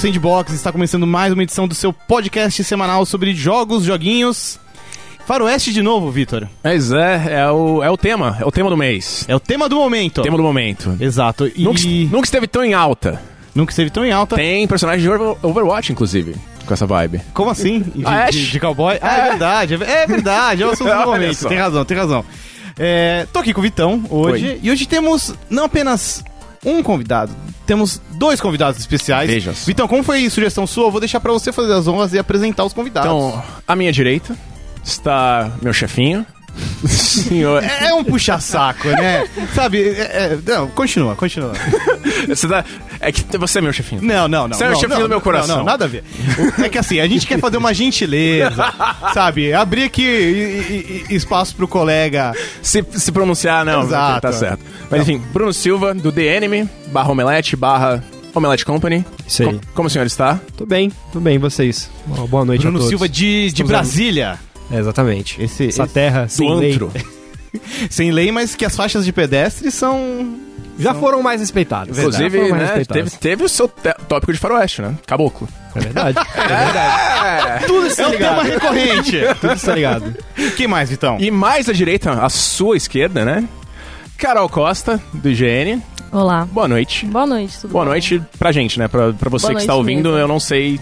Sandbox! Está começando mais uma edição do seu podcast semanal sobre jogos, joguinhos. Faroeste de novo, Vitor. Mas é, é o, é o tema, é o tema do mês. É o tema do momento. Tema do momento. Exato. E Nunca, nunca esteve tão em alta. nunca esteve tão em alta. Tem personagem de Over- Overwatch, inclusive, com essa vibe. Como assim? De, Ah, de- Ash. de cowboy? Ah, é verdade. É verdade. É o assunto do momento. Tem razão, tem razão. É, tô aqui com o Vitão hoje. Oi. E hoje temos não apenas um convidado, temos dois convidados especiais. Veja só. Vitão, como foi sugestão sua? Eu vou deixar pra você fazer as honras e apresentar os convidados. Então, à minha direita está meu chefinho, senhor... É é um puxa-saco, né? Sabe? é- é- não, continua, continua. Você tá, é que você é meu chefinho. Não, não, não. Você é o chefinho não, do meu coração. Não, não, nada a ver. O- É que assim, a gente quer fazer uma gentileza, sabe? Abrir aqui e- e- e- espaço pro colega. Se, se pronunciar, não, Exato. tá certo. Mas enfim, Bruno Silva, do The Enemy, barra Omelete, barra Omelete Company. Isso aí. Co- como o senhor está? Tudo bem, tudo bem, e vocês? Uma Boa noite a Bruno todos. Silva de, de Brasília. É, exatamente. Esse- Essa esse- terra sem lei. antro. Sem lei, mas que as faixas de pedestre são. Já foram mais respeitadas. Inclusive, foram mais né, respeitadas. teve, teve o seu tópico de faroeste, né? Caboclo. É verdade. É verdade. Tudo é um tema recorrente. Tudo está ligado. Quem mais, Vitão? E mais à direita, à sua esquerda, né? Carol Costa, do IGN. Olá. Boa noite. Boa noite, tudo Boa bom? noite pra gente, né? Pra, pra você Boa que está ouvindo, mesmo. eu não sei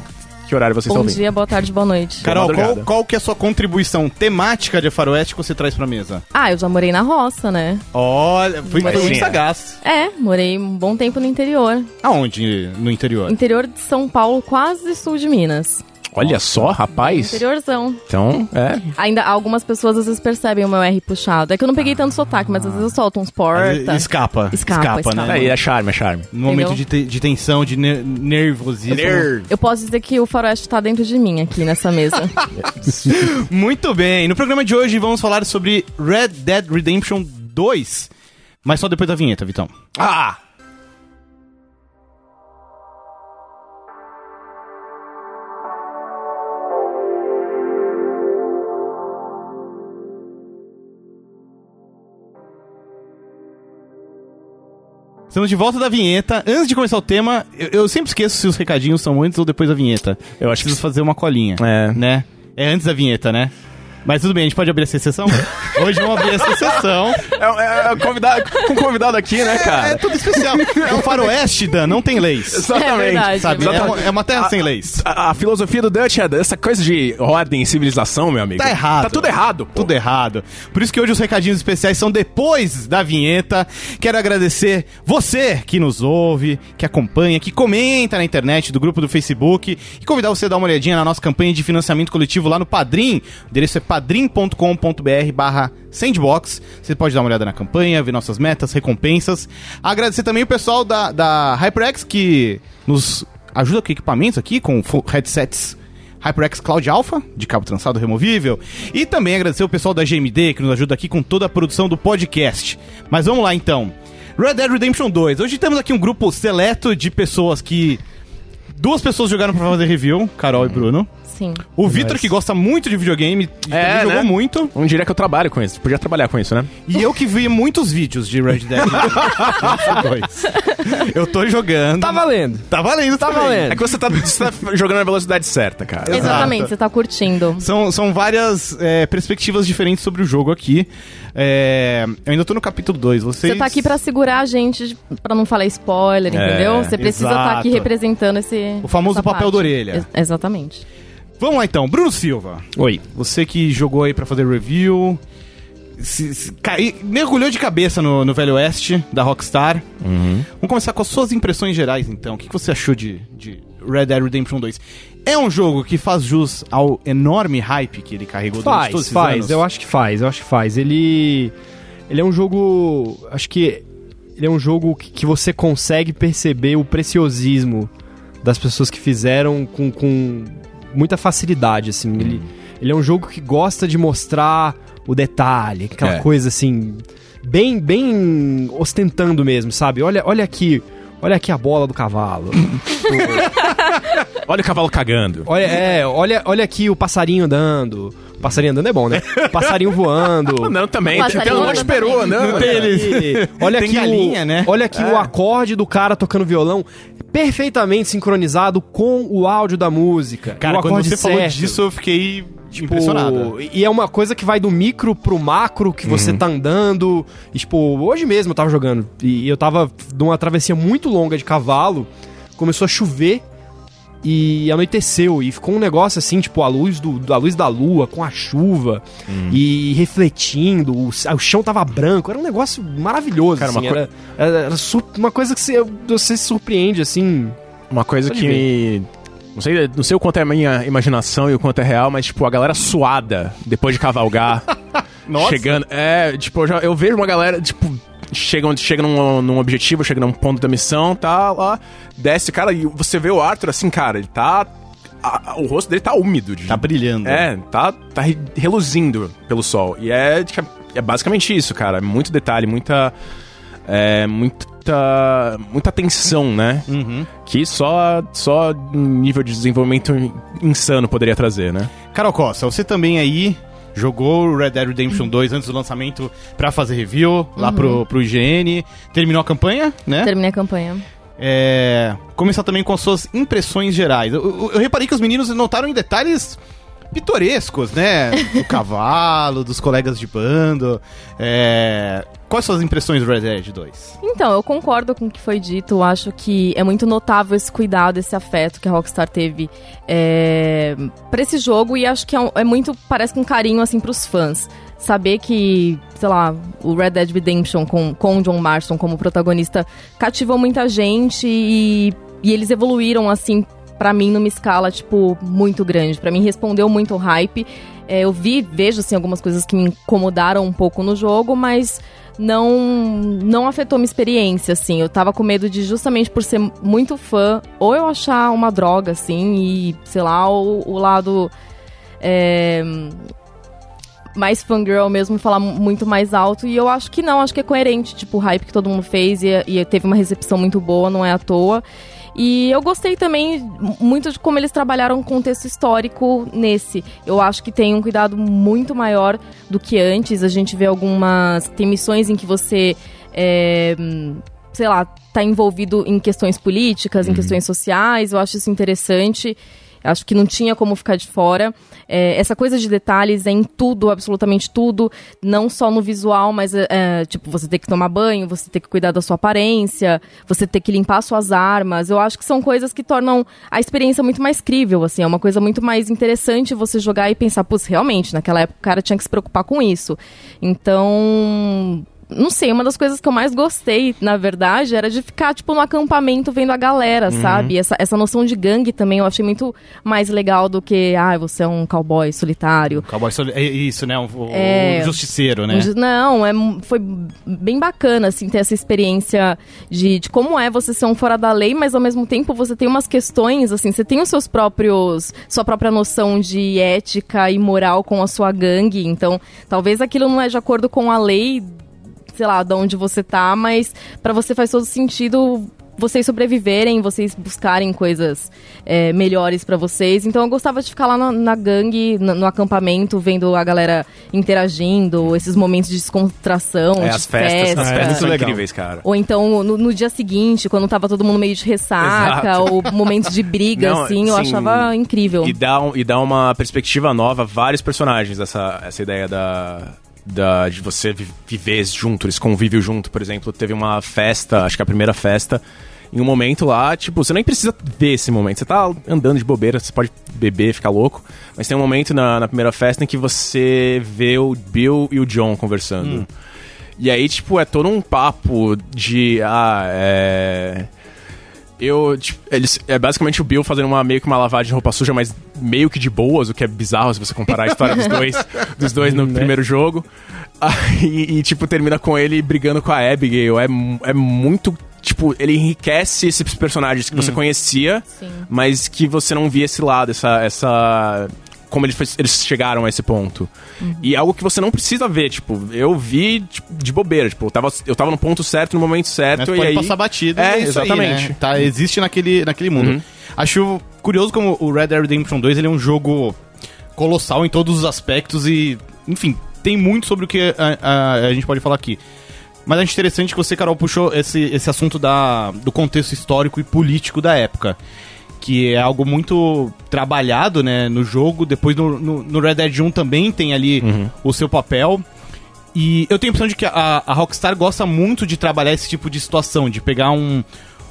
que horário você está Bom ouvindo. dia, boa tarde, boa noite. Carol, qual, madrugada. qual que é a sua contribuição temática de Faroeste que você traz pra mesa? Ah, eu já morei na roça, né? Olha, foi, foi Sim. muito sagaz. É, morei um bom tempo no interior. Aonde no interior? Interior de São Paulo, quase sul de Minas. Olha só, rapaz. Interiorzão. Então, é. Ainda algumas pessoas às vezes percebem o meu R puxado. É que eu não peguei tanto sotaque, mas às vezes eu solto uns porta. Escapa. Escapa, escapa. né? Aí é charme, é charme. No momento de, te- de tensão, de ner- nervosismo. Eu posso dizer que o faroeste tá dentro de mim aqui nessa mesa. Muito bem. No programa de hoje vamos falar sobre Red Dead Redemption 2. Mas só depois da vinheta, Vitão. Ah! Estamos de volta da vinheta. Antes de começar o tema, eu, eu sempre esqueço se os recadinhos são antes ou depois da vinheta. Eu acho que Preciso fazer uma colinha. É. Né? É antes da vinheta, né? Mas tudo bem, a gente pode abrir essa sessão? Hoje vamos abrir essa sessão. É, é, é convidado, com convidado aqui, né, É cara? tudo especial. É o faroeste, Dan, não tem leis. Exatamente. É verdade. Sabe? É uma, é uma terra sem leis. A, a filosofia do Dutch é essa coisa de ordem e civilização, meu amigo. Tá errado. Tá tudo errado, pô. Tudo errado. Por isso que hoje os recadinhos especiais são depois da vinheta. Quero agradecer você que nos ouve, que acompanha, que comenta na internet do grupo do Facebook e convidar você a dar uma olhadinha na nossa campanha de financiamento coletivo lá no Padrim. O endereço é padrim.com.br barra sandbox. Você pode dar uma olhada na campanha, ver nossas metas, recompensas. Agradecer também o pessoal da, da HyperX que nos ajuda com equipamentos aqui, com headsets HyperX Cloud Alpha, de cabo trançado removível. E também agradecer o pessoal da GMD, que nos ajuda aqui com toda a produção do podcast. Mas vamos lá então. Red Dead Redemption 2. Hoje temos aqui um grupo seleto de pessoas que. Duas pessoas jogaram pra fazer review, Carol e Bruno. Sim. O Vitor, que gosta muito de videogame, e também jogou né? muito. Um diria que eu trabalho com isso. Podia trabalhar com isso, né? E eu que vi muitos vídeos de Red Dead Redemption 2. Eu tô jogando. Tá valendo. Tá valendo, tá valendo. É que você tá, você tá jogando na velocidade certa, cara. Exato. Exatamente, você tá curtindo. São, são várias é, perspectivas diferentes sobre o jogo aqui. É, eu ainda tô no capítulo 2. Vocês... Você tá aqui pra segurar a gente, pra não falar spoiler, É, entendeu? Você precisa estar exato. aqui representando esse. O famoso papel parte. da orelha. Ex- exatamente. Vamos lá então, Bruno Silva. Oi. Você que jogou aí pra fazer review. Se, se, cai- mergulhou de cabeça no, no Velho Oeste da Rockstar. Uhum. Vamos começar com as suas impressões gerais então. O que, que você achou de, de Red Dead Redemption 2? É um jogo que faz jus ao enorme hype que ele carregou durante todos Faz, esses faz. anos? Eu acho que faz, eu acho que faz. Ele. Ele é um jogo. Acho que. Ele é um jogo que, que você consegue perceber o preciosismo das pessoas que fizeram com, com muita facilidade, assim. Ele, ele é um jogo que gosta de mostrar o detalhe, aquela É. coisa assim. Bem, bem ostentando mesmo, sabe? Olha, olha aqui. Olha aqui a bola do cavalo. Olha o cavalo cagando. Olha, é, olha, olha aqui o passarinho andando. Passarinho andando é bom, né? Passarinho voando. Não, também. Passarinho de anda peru também. andando. tem ele. Olha Tem aqui galinha, o, né? Olha aqui o acorde do cara tocando violão perfeitamente sincronizado com o áudio da música. Cara, o quando você falou certo. disso, eu fiquei Tipo, impressionado. E é uma coisa que vai do micro pro macro que você tá andando. E, tipo, hoje mesmo eu tava jogando. E eu tava numa travessia muito longa de cavalo. Começou a chover. E anoiteceu. E ficou um negócio assim, tipo, a luz, do, a luz da lua com a chuva. E refletindo. O, o chão tava branco. Era um negócio maravilhoso. Cara, uma assim, co- era, era, era sur- uma coisa que você, você se surpreende, assim. Uma coisa que me... Não sei, não sei o quanto é a minha imaginação e o quanto é real, mas, tipo, a galera suada depois de cavalgar. Nossa. Chegando. É, tipo, eu, já, eu vejo uma galera, tipo, chega, chega num, num objetivo, chega num ponto da missão, tá lá, desce, cara, e você vê o Arthur assim, cara, ele tá. a- a- o rosto dele tá úmido. De, Tá brilhando. É, tá, tá re- reluzindo pelo sol. E é, é basicamente isso, cara. Muito detalhe, muita. É, muita. Muita atenção, né? Uhum. Que só, só um nível de desenvolvimento insano poderia trazer, né? Carol Costa, você também aí jogou Red Dead Redemption 2 antes do lançamento pra fazer review lá pro, pro IGN. Terminou a campanha, né? Terminei a campanha. É, começar também com as suas impressões gerais. Eu, eu- eu reparei que os meninos notaram em detalhes pitorescos, né? Do cavalo, dos colegas de bando. É, quais suas impressões do Red Dead 2? Então, eu concordo com o que foi dito. Eu acho que é muito notável esse cuidado, esse afeto que a Rockstar teve é, pra esse jogo. E acho que é, um- é muito, parece com carinho, assim, pros fãs. Saber que, sei lá, o Red Dead Redemption com, com John Marston como protagonista cativou muita gente e, e eles evoluíram, assim, pra mim, numa escala, tipo, muito grande. Pra mim, respondeu muito o hype. É, eu vi, vejo, assim, algumas coisas que me incomodaram um pouco no jogo, mas não não afetou minha experiência, assim. Eu tava com medo de, justamente por ser muito fã, ou eu achar uma droga, assim, e, sei lá, o, o lado é, mais fangirl mesmo falar mu- muito mais alto. E eu acho que não, acho que é coerente, tipo, o hype que todo mundo fez e, e teve uma recepção muito boa, não é à toa. E eu gostei também muito de como eles trabalharam o contexto histórico nesse. Eu acho que tem um cuidado muito maior do que antes. A gente vê algumas. Tem missões em que você. é, sei lá, tá envolvido em questões políticas, em questões sociais. Eu acho isso interessante. Acho que não tinha como ficar de fora. É, essa coisa de detalhes é em tudo, absolutamente tudo. Não só no visual, mas é, é, tipo, você ter que tomar banho, você ter que cuidar da sua aparência, você ter que limpar suas armas. Eu acho que são coisas que tornam a experiência muito mais crível, assim. É uma coisa muito mais interessante você jogar e pensar, putz, realmente, naquela época o cara tinha que se preocupar com isso. Então não sei, uma das coisas que eu mais gostei, na verdade, era de ficar, tipo, no acampamento vendo a galera, sabe? Essa, essa noção de gangue também eu achei muito mais legal do que, ah, você é um cowboy solitário. Cowboy Soli- é isso, né? O É. justiceiro, né? Não, é, foi bem bacana, assim, ter essa experiência de, de como é você ser um fora da lei, mas ao mesmo tempo você tem umas questões, assim, você tem os seus próprios, sua própria noção de ética e moral com a sua gangue, então talvez aquilo não é de acordo com a lei, sei lá, de onde você tá, mas pra você faz todo sentido vocês sobreviverem, vocês buscarem coisas é, melhores pra vocês. Então eu gostava de ficar lá na, na gangue, no, no acampamento, vendo a galera interagindo, esses momentos de descontração, É, de as festas, festa. as festas são legal. incríveis, cara. Ou então no, no dia seguinte, quando tava todo mundo meio de ressaca, Exato. ou momentos de briga, Não, assim, eu sim, achava incrível. E dá, um- e dá uma perspectiva nova a vários personagens, essa, essa ideia da, da, de você vi- viver junto, eles convivem junto. Por exemplo, teve uma festa, acho que a primeira festa, em um momento lá, tipo, você nem precisa ver esse momento. Você tá andando de bobeira, você pode beber, ficar louco. Mas tem um momento na, na primeira festa em que você vê o Bill e o John conversando. E aí, tipo, é todo um papo de. Ah, é. Eu, tipo, eles, é basicamente o Bill fazendo uma, meio que uma lavagem de roupa suja, mas meio que de boas, o que é bizarro se você comparar a história dos dois, dos dois no primeiro jogo. Ah, e, e, tipo, termina com ele brigando com a Abigail. É, é muito. Tipo, ele enriquece esses personagens que você conhecia, Sim. mas que você não via esse lado, essa. essa como eles, eles chegaram a esse ponto. E algo que você não precisa ver, tipo, eu vi tipo, de bobeira, tipo, eu tava, eu tava no ponto certo, no momento certo, Mas e aí... passar batido. É, aí, exatamente. né? Tá, existe naquele, naquele mundo. Uhum. Acho curioso como o Red Dead Redemption 2 ele é um jogo colossal em todos os aspectos e, enfim, tem muito sobre o que a, a, a gente pode falar aqui. Mas acho interessante que você, Carol, puxou esse, esse assunto da, do contexto histórico e político da época. Que é algo muito trabalhado né, no jogo. Depois no, no, no Red Dead 1 também tem ali Uhum. o seu papel. E eu tenho a impressão de que a, a Rockstar gosta muito de trabalhar esse tipo de situação, de pegar um,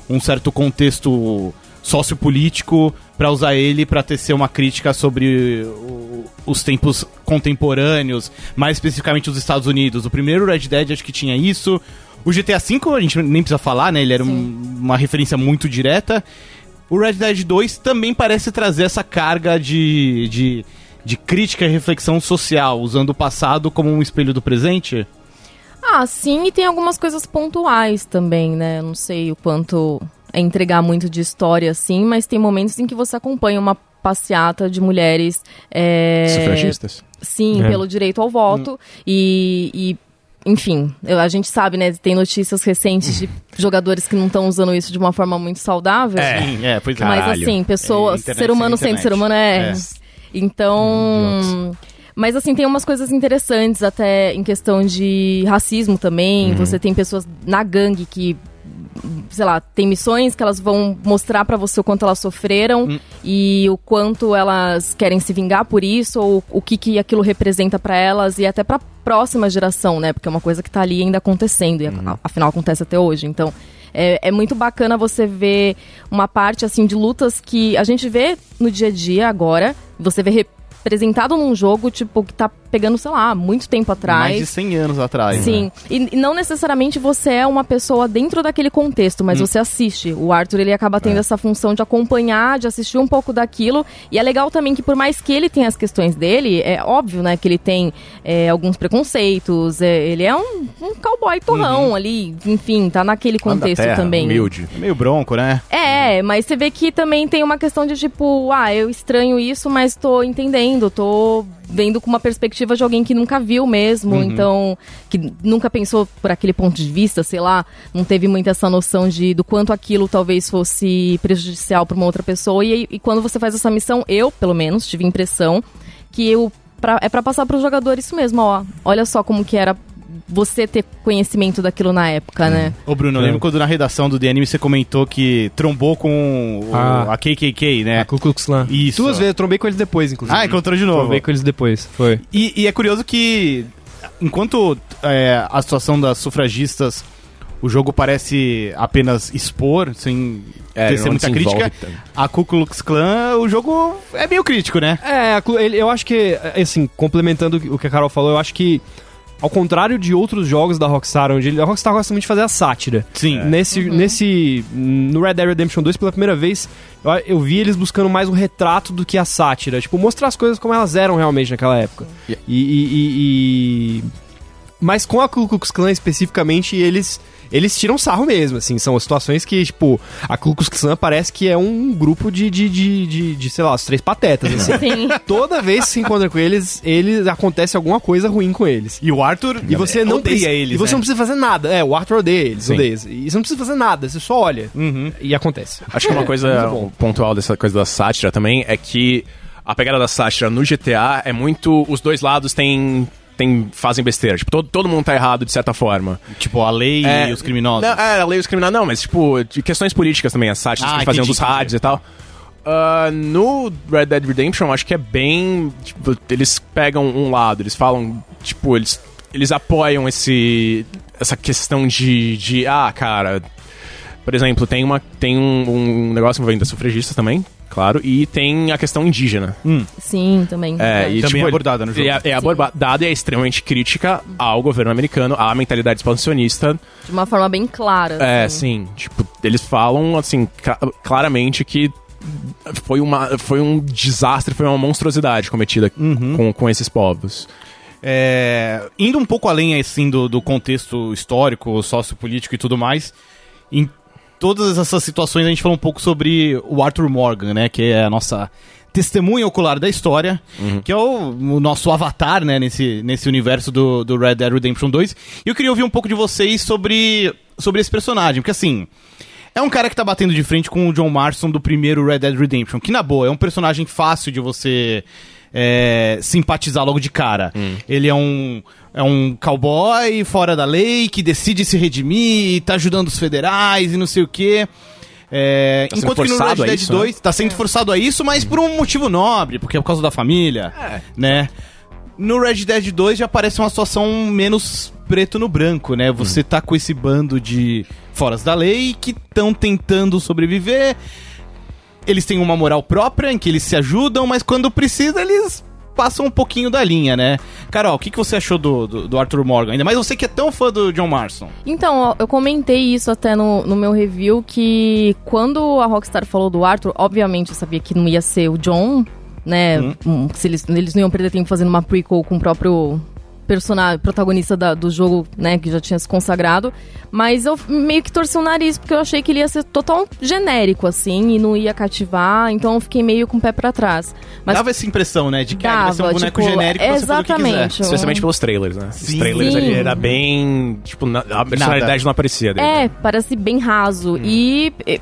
um certo contexto sociopolítico para usar ele para tecer uma crítica sobre o- os tempos contemporâneos, mais especificamente os Estados Unidos. O primeiro Red Dead acho que tinha isso. O GTA V a gente nem precisa falar, né? Ele era um- uma referência muito direta. O Red Dead 2 também parece trazer essa carga de, de, de crítica e reflexão social, usando o passado como um espelho do presente. Ah, sim, e tem algumas coisas pontuais também, né? Eu Não sei o quanto é entregar muito de história, assim, mas tem momentos em que você acompanha uma passeata de mulheres. É... Sufragistas. Sim, É. pelo direito ao voto. E, e, enfim, eu- a gente sabe, né? Tem notícias recentes de jogadores que não estão usando isso de uma forma muito saudável. Sim, é, pois é. Mas Caralho. assim, pessoa, É, ser humano sendo ser humano é. É. Então. Mas assim, tem umas coisas interessantes até em questão de racismo também. Você tem pessoas na gangue que. Sei lá, tem missões que elas vão mostrar pra você o quanto elas sofreram e o quanto elas querem se vingar por isso, ou o que, que aquilo representa pra elas e até pra próxima geração, né? Porque é uma coisa que tá ali ainda acontecendo, e a- afinal acontece até hoje. Então, é, é muito bacana você ver uma parte assim de lutas que a gente vê no dia a dia agora. Você vê representado num jogo, tipo, que tá pegando, sei lá, muito tempo atrás. Mais de 100 anos atrás. né? Sim, e, e não necessariamente você é uma pessoa dentro daquele contexto, mas você assiste. O Arthur, ele acaba tendo essa função de acompanhar, de assistir um pouco daquilo. E é legal também que por mais que ele tenha as questões dele, é óbvio, né, que ele tem é, alguns preconceitos, é, ele é um, um cowboy torrão ali, enfim, tá naquele contexto terra, também. Humilde. É meio bronco, né? É, mas você vê que também tem uma questão de tipo, ah, eu estranho isso, mas tô entendendo, tô vendo com uma perspectiva de alguém que nunca viu mesmo, então, que nunca pensou por aquele ponto de vista, sei lá, não teve muito essa noção de do quanto aquilo talvez fosse prejudicial para uma outra pessoa. E, e quando você faz essa missão, eu, pelo menos, tive a impressão que eu pra- é pra passar pros jogadores isso mesmo, ó. Olha só como que era você ter conhecimento daquilo na época, né? Ô Bruno, eu É. lembro quando na redação do The Anime você comentou que trombou com o- Ah. a KKK, né? A Ku Klux Klan. Isso. Duas vezes, eu trombei com eles depois, inclusive. Ah, encontrou de novo. Trombei com eles depois, foi. E, e é curioso que, enquanto é, a situação das sufragistas, o jogo parece apenas expor, sem É, tecer não muita se envolve crítica, tanto. a Ku Klux Klan, o jogo é meio crítico, né? É, a Clu- ele- eu acho que, assim, complementando o que a Carol falou, eu acho que, ao contrário de outros jogos da Rockstar, onde ele- a Rockstar gosta muito de fazer a sátira. Sim. Nesse, nesse. No Red Dead Redemption 2, pela primeira vez, eu, eu vi eles buscando mais um retrato do que a sátira. Tipo, mostrar as coisas como elas eram realmente naquela época. E. e- e- e- Mas com a Ku Klux Klan especificamente, eles. Eles tiram sarro mesmo, assim, são situações que, tipo, a Ku Klux Klan parece que é um grupo de, de, de, de, de, sei lá, os três patetas, assim. Sim. Toda vez que se encontra com eles, eles acontece alguma coisa ruim com eles. E o Arthur E você não odeia precisa, eles, E você né? não precisa fazer nada. É, o Arthur odeia eles, Sim. odeia eles. E você não precisa fazer nada, você só olha. Uhum. E acontece. Acho que uma coisa pontual dessa coisa da sátira também é que a pegada da sátira no GTA é muito. Os dois lados têm. Tem, fazem besteira. Tipo, todo, todo mundo tá errado de certa forma. Tipo, a lei É, e os criminosos. Não, é, a lei dos criminosos. Não, mas tipo, de questões políticas também, as sátiras Ah, que faziam entendi, dos rádios e tal. Ah, no Red Dead Redemption, acho que é bem. Tipo, eles pegam um lado, eles falam. Tipo, eles, eles apoiam esse. Essa questão de. de ah, cara. Por exemplo, tem, uma, tem um, um negócio envolvendo as sufragistas também, claro, e tem a questão indígena. Sim, também. É, e, Também tipo, é abordada no jogo. É, é abordada e é extremamente crítica ao governo americano, à mentalidade expansionista. De uma forma bem clara. É, assim. sim. Tipo, eles falam, assim, cla- claramente que foi, uma, foi um desastre, foi uma monstruosidade cometida com, com esses povos. É, indo um pouco além assim do, do contexto histórico, sociopolítico e tudo mais, em todas essas situações a gente falou um pouco sobre o Arthur Morgan, né, que é a nossa testemunha ocular da história, que é o, o nosso avatar, né, nesse, nesse universo do, do Red Dead Redemption 2. E eu queria ouvir um pouco de vocês sobre, sobre esse personagem, porque assim, É um cara que tá batendo de frente com o John Marston do primeiro Red Dead Redemption, que na boa é um personagem fácil de você é, simpatizar logo de cara. Ele é um, é um cowboy fora da lei que decide se redimir e tá ajudando os federais e não sei o quê. É, Tá enquanto que no Red Dead isso, né? 2 tá sendo forçado a isso, mas por um motivo nobre, porque é por causa da família, É. né? No Red Dead 2 já parece uma situação menos preto no branco, né? Você tá com esse bando de foras da lei que estão tentando sobreviver. Eles têm uma moral própria em que eles se ajudam, mas quando precisa eles passam um pouquinho da linha, né? Carol, o que, que você achou do, do, do Arthur Morgan? Ainda mais você que é tão fã do John Marston. Então, eu comentei isso até no, no meu review, que quando a Rockstar falou do Arthur, obviamente eu sabia que não ia ser o John, né? Um, se eles, eles não iam perder tempo fazendo uma prequel com o próprio personagem, protagonista da- do jogo, né, que já tinha se consagrado. Mas eu meio que torci o nariz, porque eu achei que ele ia ser total genérico, assim, e não ia cativar, então eu fiquei meio com o pé pra trás. Mas Dava essa impressão, né? De que ah, ele vai ser um Dava, boneco tipo, genérico pra você fazer o que quiser. exatamente. Especialmente pelos trailers, né? Sim. Os trailers Sim. ali era bem. Tipo, na- a personalidade não aparecia dele. É, né? parece bem raso. E e,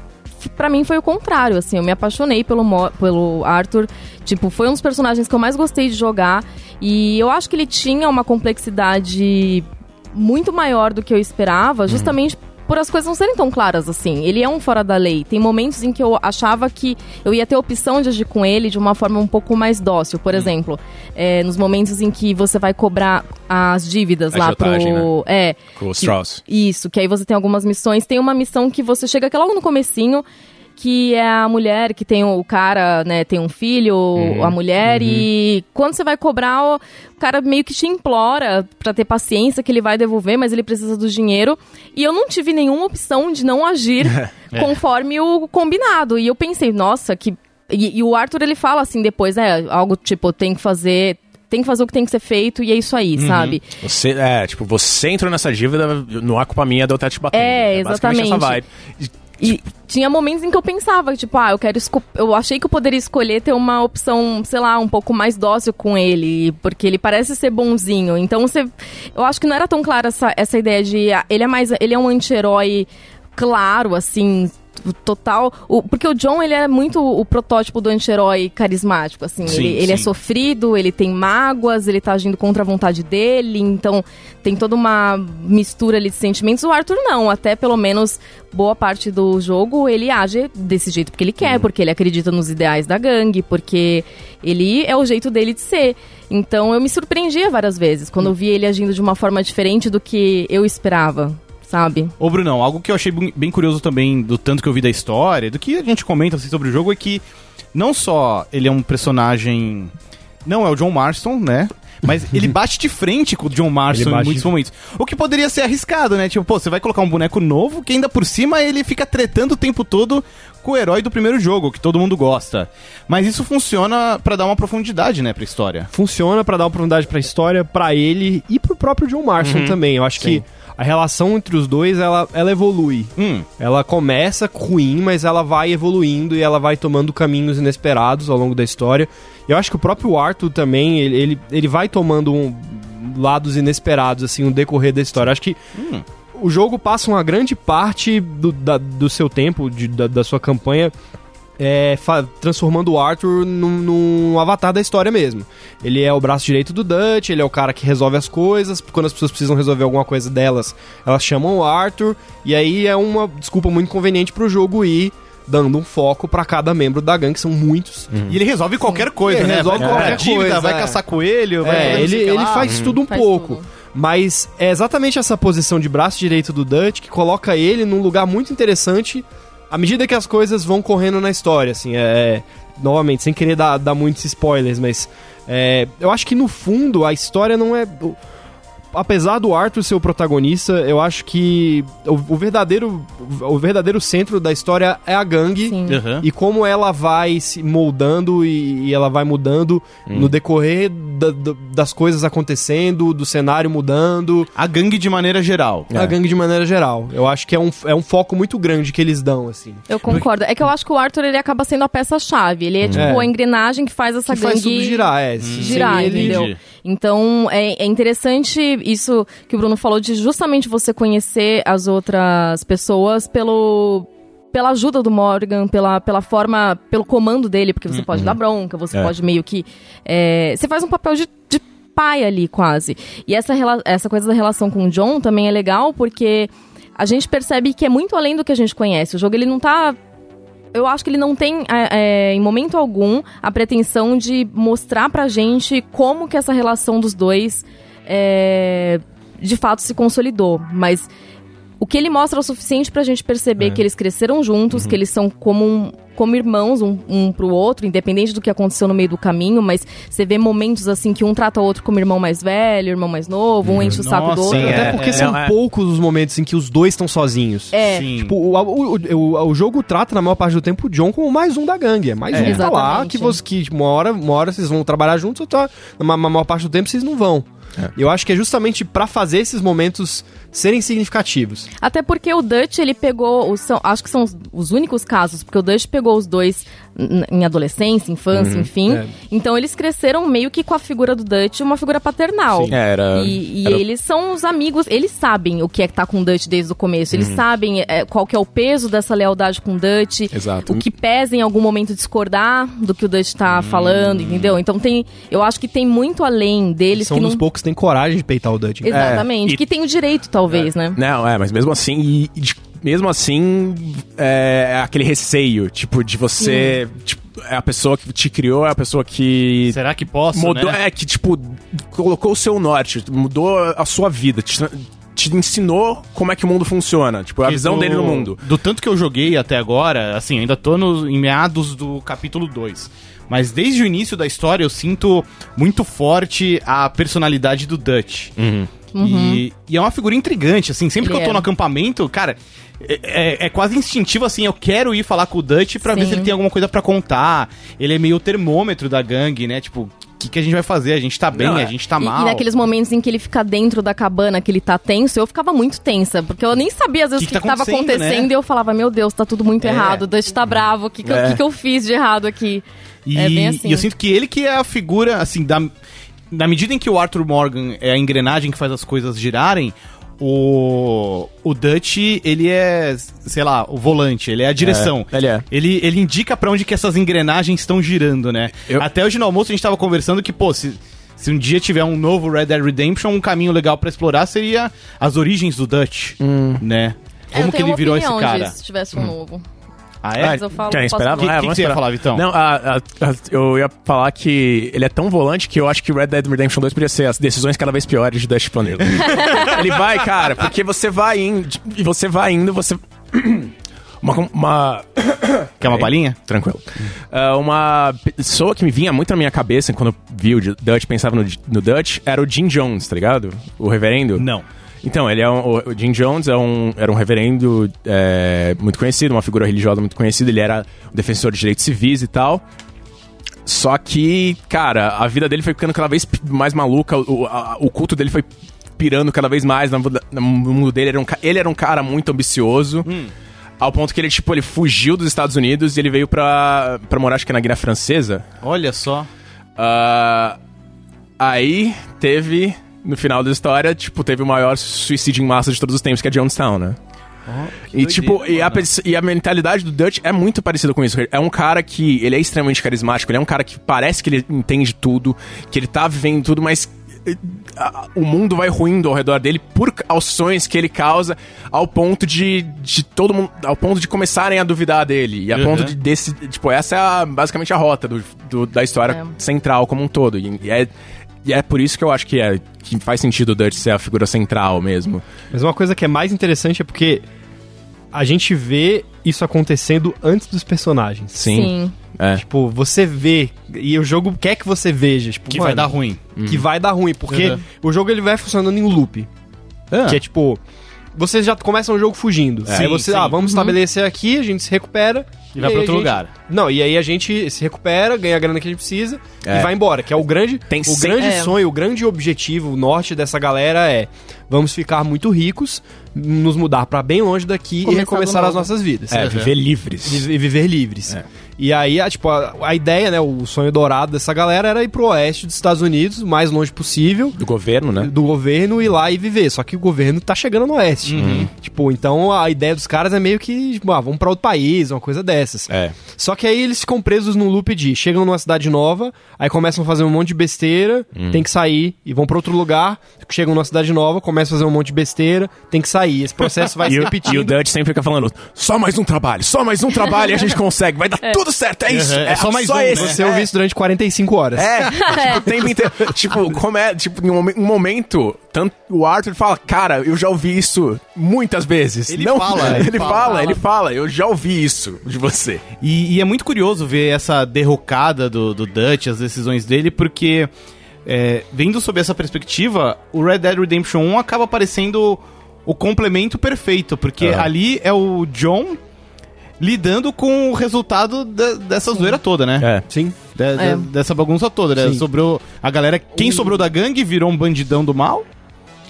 pra mim foi o contrário, assim. Eu me apaixonei pelo, Mo- pelo Arthur. Tipo, foi um dos personagens que eu mais gostei de jogar. E eu acho que ele tinha uma complexidade muito maior do que eu esperava, justamente por as coisas não serem tão claras assim. Ele é um fora da lei. Tem momentos em que eu achava que eu ia ter a opção de agir com ele de uma forma um pouco mais dócil. Por exemplo, é, nos momentos em que você vai cobrar as dívidas A lá pro. É. Com o que- Strauss. Isso, que aí você tem algumas missões. Tem uma missão que você chega aqui logo no comecinho, que é a mulher que tem o cara, né, tem um filho, a mulher, e quando você vai cobrar, o cara meio que te implora pra ter paciência que ele vai devolver, mas ele precisa do dinheiro. E eu não tive nenhuma opção de não agir conforme o combinado. E eu pensei, nossa, que. E, e o Arthur ele fala assim depois, né? Algo tipo, tem que fazer. Tem que fazer o que tem que ser feito e é isso aí, sabe? Você, é, tipo, você entrou nessa dívida, não há culpa minha de eu estar te batendo. É, essa exatamente. vibe. E, tinha momentos em que eu pensava, tipo, ah, eu quero eu achei que eu poderia escolher ter uma opção, sei lá, um pouco mais dócil com ele, porque ele parece ser bonzinho. Então você eu acho que não era tão clara essa, essa ideia de ah, ele é mais ele é um anti-herói claro assim, total, o- porque o John ele é muito o protótipo do anti-herói carismático assim, Sim, ele, ele é sim. sofrido, ele tem mágoas, ele tá agindo contra a vontade dele, então tem toda uma mistura ali de sentimentos. O Arthur não, até pelo menos boa parte do jogo ele age desse jeito porque ele quer, porque ele acredita nos ideais da gangue, porque ele é o jeito dele de ser. Então eu me surpreendia várias vezes quando eu via ele agindo de uma forma diferente do que eu esperava, sabe? Ô, Brunão, algo que eu achei bem curioso também, do tanto que eu vi da história, do que a gente comenta assim, sobre o jogo, é que não só ele é um personagem. Não é o John Marston, né? Mas ele bate de frente com o John Marston em muitos de- momentos. O que poderia ser arriscado, né? Tipo, pô, você vai colocar um boneco novo que ainda por cima ele fica tretando o tempo todo com o herói do primeiro jogo, que todo mundo gosta. Mas isso funciona pra dar uma profundidade, né, pra história. funciona pra dar uma profundidade pra história, pra ele e pro próprio John Marston também. Eu acho Sim. que a relação entre os dois, ela, ela evolui. Hum, Ela começa ruim, mas ela vai evoluindo e ela vai tomando caminhos inesperados ao longo da história. E eu acho que o próprio Arthur também, ele, ele, ele vai tomando um- lados inesperados, assim, no decorrer da história. Eu acho que hum. o jogo passa uma grande parte do, da- do seu tempo, de- da, da sua campanha, é, transformando o Arthur num, num avatar da história mesmo. Ele é o braço direito do Dutch, ele é o cara que resolve as coisas. Quando as pessoas precisam resolver alguma coisa delas, elas chamam o Arthur. E aí é uma desculpa muito conveniente pro jogo ir dando um foco pra cada membro da gangue, que são muitos. E ele resolve qualquer coisa, Ele né? resolve vai comprar qualquer dívida, coisa, vai é. caçar coelho, vai fazer É, ele, ele lá. faz tudo um Faz pouco. tudo. Mas é exatamente essa posição de braço direito do Dutch que coloca ele num lugar muito interessante à medida que as coisas vão correndo na história, assim, é... é- novamente, sem querer dar, dar muitos spoilers, mas é, eu acho que no fundo a história não é... Apesar do Arthur ser o protagonista, eu acho que o, o verdadeiro o verdadeiro centro da história é a gangue Sim. Aham. e como ela vai se moldando e, e ela vai mudando no decorrer da- da- das coisas acontecendo, do cenário mudando, A gangue de maneira geral. a gangue de maneira geral. Eu acho que é um, é um foco muito grande que eles dão, assim. Eu concordo. É que eu acho que o Arthur ele acaba sendo a peça-chave. Ele é tipo É. a engrenagem que faz essa Que gangue faz tudo girar, é. Sem girar, ele- entendeu? Então é, é interessante isso que o Bruno falou de justamente você conhecer as outras pessoas pelo pela ajuda do Morgan, pela, pela forma, pelo comando dele, porque você pode dar bronca, você É. pode meio que. é, você faz um papel de, de pai ali, quase. E essa, essa coisa da relação com o John também é legal, porque a gente percebe que é muito além do que a gente conhece. O jogo ele não tá eu acho que ele não tem, é, é, em momento algum, a pretensão de mostrar pra gente como que essa relação dos dois é, de fato se consolidou. Mas o que ele mostra é o suficiente pra gente perceber que eles cresceram juntos, que eles são como, um- como irmãos um, um pro outro, independente do que aconteceu no meio do caminho, mas você vê momentos assim que um trata o outro como irmão mais velho, irmão mais novo, um enche o saco do Nossa, outro. sim, Até É, porque é, são é. poucos os momentos em que os dois estão sozinhos. É, Sim. Tipo, o, o, o, o jogo trata, na maior parte do tempo, o John como mais um da gangue. É mais É. um que tá lá, que, você, que uma, hora, uma hora vocês vão trabalhar juntos, outra, na ma- maior parte do tempo vocês não vão. Eu acho que é justamente pra fazer esses momentos serem significativos. Até porque o Dutch, ele pegou. Os, são, acho que são os, os únicos casos, porque o Dutch pegou os dois em adolescência, infância, enfim. é. Então eles cresceram meio que com a figura do Dutch, uma figura paternal. É, era- E, e era- eles são os amigos, eles sabem o que é que tá com o Dutch desde o começo. Eles Uhum. sabem é, qual que é o peso dessa lealdade com o Dutch. Exato. O que pesa em algum momento discordar do que o Dutch Hum. tá falando, entendeu? Então tem. Eu acho que tem muito além deles São que um dos não. poucos que tem coragem de peitar o Dutch. Exatamente. É, e- Que tem o direito, talvez, né? Não, é, mas mesmo assim, e- e de- mesmo assim, é, é aquele receio, tipo, de você. Tipo, é a pessoa que te criou, é a pessoa que. Será que posso, mudou, né? é, que, tipo, colocou o seu norte, mudou a sua vida, te, te ensinou como é que o mundo funciona, tipo, a visão do- dele no mundo. Do tanto que eu joguei até agora, assim, eu ainda tô no, em meados do capítulo 2. Mas desde o início da história eu sinto muito forte a personalidade do Dutch. E, e é uma figura intrigante, assim, sempre Ele que eu tô é. no acampamento, cara, é, é- é quase instintivo, assim, eu quero ir falar com o Dutch pra ver Sim. se ele tem alguma coisa pra contar. Ele é meio o termômetro da gangue, né? Tipo, o que, que a gente vai fazer? A gente tá bem, Não, é. a gente tá E- mal. E, naqueles momentos em que ele fica dentro da cabana, que ele tá tenso, eu ficava muito tensa, porque eu nem sabia às vezes Que o que, que tá que tava acontecendo, acontecendo né? e eu falava, meu Deus, tá tudo muito É. errado, o Dutch tá bravo, o que, que, eu- É. que que eu fiz de errado aqui? E, É bem assim. e eu sinto que ele que é a figura, assim, da, na medida em que o Arthur Morgan é a engrenagem que faz as coisas girarem, o, o Dutch, ele é, sei lá, o volante, ele é a direção. É, ele é. Ele, ele indica pra onde que essas engrenagens estão girando, né? Eu- Até hoje no almoço a gente tava conversando que, pô, se, se um dia tiver um novo Red Dead Redemption, um caminho legal pra explorar seria as origens do Dutch, Hum. né? É, Como eu que ele virou esse cara? disso, se tivesse um novo. Ah, é? Mas eu falo, posso esperar? Que- É, que que você ia falar, Vitão? Não, a- a- a- eu ia falar que ele é tão volante que eu acho que Red Dead Redemption 2 podia ser as decisões cada vez piores de Dutch Planeta. ele vai, cara, porque você vai indo, e você vai indo, você... Uma, uma, Quer uma Peraí. balinha? Tranquilo. Ah, uma pessoa que me vinha muito na minha cabeça quando eu vi o Dutch, pensava no, no Dutch, era o Jim Jones, tá ligado? O reverendo. Não. Então, ele é um, o Jim Jones é um, era um reverendo é, muito conhecido, uma figura religiosa muito conhecida. Ele era um defensor de direitos civis e tal. Só que, cara, a vida dele foi ficando cada vez mais maluca. O, a- o culto dele foi pirando cada vez mais na- no mundo dele. Era um ele era um cara muito ambicioso. Ao ponto que ele, tipo, ele fugiu dos Estados Unidos e ele veio pra, pra morar, acho que na Guiana Francesa. Olha só. Ah, aí teve, no final da história, tipo, teve o maior suicídio em massa de todos os tempos, que é Jonestown, né? e tipo, e a, e a mentalidade do Dutch é muito parecida com isso. É um cara que ele é extremamente carismático, ele é um cara que parece que ele entende tudo, que ele tá vivendo tudo, mas eh, a- o mundo vai ruindo ao redor dele por ações que ele causa ao ponto de, de todo mundo ao ponto de começarem a duvidar dele e a Uhum. ponto de desse tipo essa é a- basicamente a rota do, do- da história É. central como um todo e, e é e é por isso que eu acho que é que faz sentido o Dutch ser a figura central mesmo Mas uma coisa que é mais interessante é porque a gente vê isso acontecendo antes dos personagens. sim, É. Tipo, você vê, e o jogo quer que você veja. Tipo, Que mano, vai dar ruim. Que vai dar ruim, porque Uhum. o jogo ele vai funcionando em loop. Ah. Que é tipo, você já começa um jogo fugindo. É. aí Sim, você, sim. ah, vamos estabelecer aqui, a gente se recupera. E vai aí pra outro gente- lugar. Não, e aí a gente se recupera, ganha a grana que a gente precisa É. e vai embora. Que é o grande, Tem o grande É. sonho, o grande objetivo, o norte dessa galera é vamos ficar muito ricos, nos mudar pra bem longe daqui Começar e recomeçar as nossas vidas. É, viver livres. Vi- E viver livres. É. E aí, a, tipo, a, a ideia, né, o sonho dourado dessa galera era ir pro oeste dos Estados Unidos, o mais longe possível, Do governo, né? do governo ir lá e viver. Só que o governo tá chegando no oeste. Tipo, então a ideia dos caras é meio que, tipo, ah, vamos pra outro país, uma coisa dessas. É. Só que aí eles ficam presos num loop de chegam numa cidade nova, aí começam a fazer um monte de besteira, tem que sair e vão pra outro lugar, chegam numa cidade nova, começam a fazer um monte de besteira, tem que sair. Esse processo vai se E o, repetindo. e o Dutch sempre fica falando: só mais um trabalho, só mais um trabalho e a gente consegue, vai dar tudo certo, é isso. Uhum, é só mais um, esse. né? Você ouviu isso durante 45 horas. É, tipo, o tempo inteiro. Tipo, como é, tipo, em um um momento, tanto o Arthur fala, cara, eu já ouvi isso muitas vezes. Ele Não, fala, ele, ele fala, fala. ele fala, eu já ouvi isso de você. E, e é muito curioso ver essa derrocada do, do Dutch, as decisões dele, porque é, vendo sob essa perspectiva, o Red Dead Redemption 1 acaba parecendo o complemento perfeito, porque Aham. ali é o John lidando com o resultado da- dessa zoeira toda, né? É. Sim. Da- É. Dessa bagunça toda, né? Sim. Sobrou a galera. Quem sobrou da gangue virou um bandidão do mal.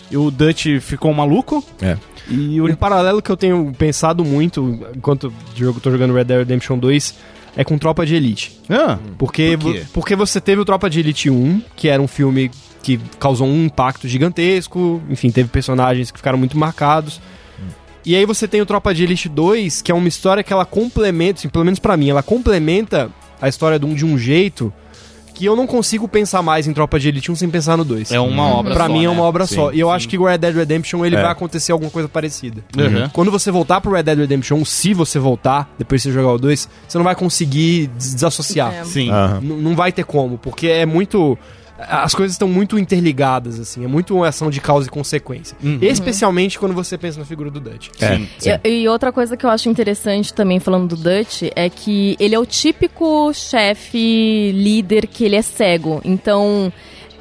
E o Dutch ficou um maluco. É. E o. Um paralelo que eu tenho pensado muito enquanto eu tô jogando Red Dead Redemption 2 é com Tropa de Elite. Ah, Porque, Por porque você teve o Tropa de Elite 1, que era um filme que causou um impacto gigantesco, enfim, teve personagens que ficaram muito marcados. E aí você tem o Tropa de Elite 2, que é uma história que ela complementa, assim, pelo menos pra mim, ela complementa a história de um, de um jeito que eu não consigo pensar mais em Tropa de Elite 1 sem pensar no 2. é uma obra Pra só, mim é né? uma obra Sim, só. E eu acho que o Red Dead Redemption ele É. vai acontecer alguma coisa parecida. Uhum. Quando você voltar pro Red Dead Redemption 1, se você voltar, depois de você jogar o 2, você não vai conseguir des- desassociar. É. Sim. N- Não vai ter como, porque é muito. As coisas estão muito interligadas, assim. É muito uma ação de causa e consequência. Uhum. Especialmente quando você pensa na figura do Dutch. É. Sim. sim. E, e outra coisa que eu acho interessante também falando do Dutch é que ele é o típico chefe líder que ele é cego. Então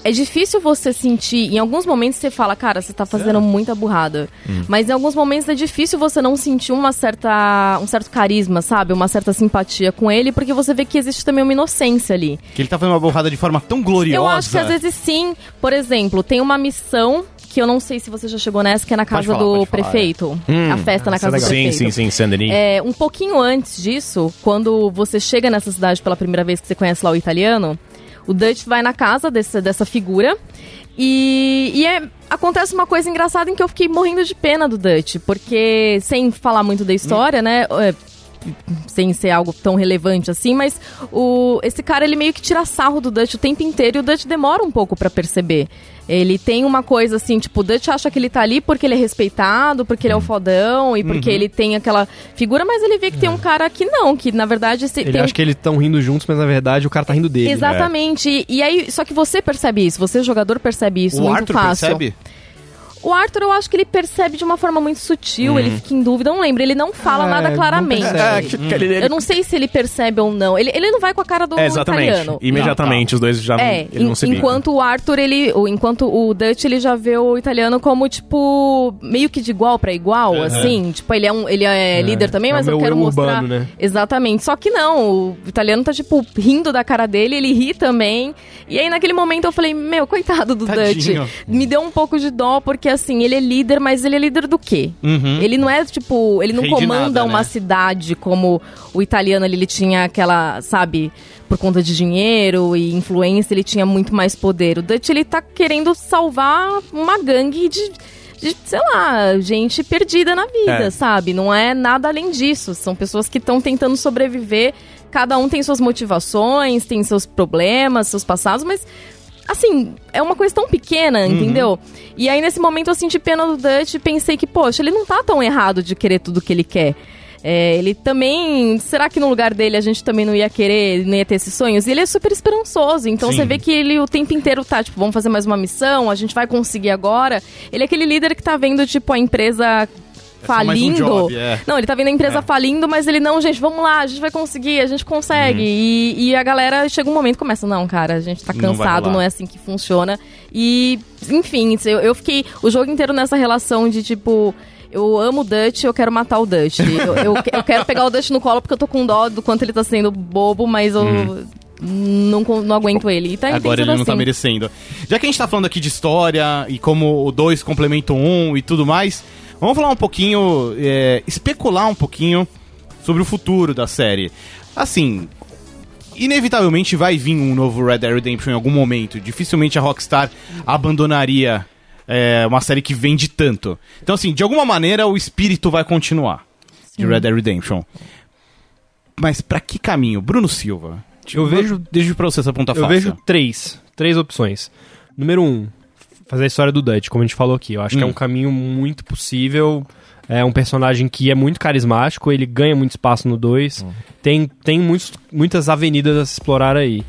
é difícil você sentir. Em alguns momentos você fala, cara, você tá fazendo muita burrada. Mas em alguns momentos é difícil você não sentir uma certa, um certo carisma, sabe? Uma certa simpatia com ele, porque você vê que existe também uma inocência ali. Que ele tá fazendo uma borrada de forma tão gloriosa. Eu acho que às vezes sim. Por exemplo, tem uma missão que eu não sei se você já chegou nessa, que é na casa falar, do pode falar, prefeito. Hum, a festa na essa é casa do legal. Sim, prefeito. sim, sim, Sanderini. É, um pouquinho antes disso, quando você chega nessa cidade pela primeira vez que você conhece lá o italiano, o Dutch vai na casa desse, dessa figura e, e é- acontece uma coisa engraçada em que eu fiquei morrendo de pena do Dutch, porque sem falar muito da história, né? é, sem ser algo tão relevante assim, mas o, esse cara ele meio que tira sarro do Dutch o tempo inteiro e o Dutch demora um pouco pra perceber. Ele tem uma coisa assim, tipo, o Dutch acha que ele tá ali porque ele é respeitado, porque ele é o fodão e porque ele tem aquela figura, mas ele vê que tem um cara que não, que na verdade se- Ele tem acha que eles estão rindo juntos, mas na verdade o cara tá rindo dele. Exatamente. E, e aí, só que você percebe isso, você jogador percebe isso O muito Arthur fácil. percebe? O Arthur, eu acho que ele percebe de uma forma muito sutil, ele fica em dúvida, eu não lembro, ele não fala É, nada não claramente. É, que- que ele- Eu não sei se ele percebe ou não. Ele, ele não vai com a cara do É, exatamente. italiano. Imediatamente, os dois já É, não, ele en- não se bica. enquanto o Arthur, ele. Enquanto o Dutch, ele já vê o italiano como, tipo, meio que de igual pra igual, assim. Tipo, ele é, um, ele é, líder também, é mas eu quero mostrar. urbano, né? Exatamente. Só que não, o italiano tá, tipo, rindo da cara dele, ele ri também. E aí, naquele momento, eu falei, meu, coitado do Tadinho. Dutch. Me deu um pouco de dó, porque assim, ele é líder, mas ele é líder do quê? Uhum. Ele não é, tipo, ele não Rei comanda nada, uma né? cidade como o italiano ali, ele tinha aquela, sabe, por conta de dinheiro e influência, ele tinha muito mais poder. O Dutch, ele tá querendo salvar uma gangue de, de sei lá, gente perdida na vida, É. sabe? Não é nada além disso. São pessoas que estão tentando sobreviver. Cada um tem suas motivações, tem seus problemas, seus passados, mas assim, é uma coisa tão pequena, entendeu? E aí, nesse momento, eu senti pena do Dutch e pensei que, poxa, ele não tá tão errado de querer tudo que ele quer. É, ele também. Será que no lugar dele a gente também não ia querer, não ia ter esses sonhos? E ele é super esperançoso. Então Sim. você vê que ele o tempo inteiro tá, tipo, vamos fazer mais uma missão, a gente vai conseguir agora. Ele é aquele líder que tá vendo, tipo, a empresa só mais um falindo. job, é. Não, ele tá vendo a empresa É. falindo, mas ele não, gente, vamos lá, a gente vai conseguir, a gente consegue. E, e a galera chega um momento começa, não, cara, a gente tá Não cansado, rolar. não, é assim que funciona. E, enfim, eu, eu fiquei o jogo inteiro nessa relação de tipo. Eu amo o Dutch, eu quero matar o Dutch. eu, eu, eu quero pegar o Dutch no colo porque eu tô com dó do quanto ele tá sendo bobo, mas eu não, con- não aguento ele. E tá Agora ele não tá assim. merecendo. Já que a gente tá falando aqui de história e como o 2 complementa o 1 um e tudo mais, Vamos falar um pouquinho, é, especular um pouquinho sobre o futuro da série. Assim, inevitavelmente vai vir um novo Red Dead Redemption em algum momento. Dificilmente a Rockstar abandonaria é, uma série que vende tanto. Então, assim, de alguma maneira o espírito vai continuar de Red Dead Redemption. Mas pra que caminho? Bruno Silva. Eu vejo- Deixa pra você essa ponta Eu fácil. vejo três. Três opções. Número um, fazer a história do Dutch, como a gente falou aqui. Eu acho que é Hum. um caminho muito possível. É um personagem que é muito carismático, ele ganha muito espaço no 2. Tem, tem muitos, muitas avenidas a se explorar aí.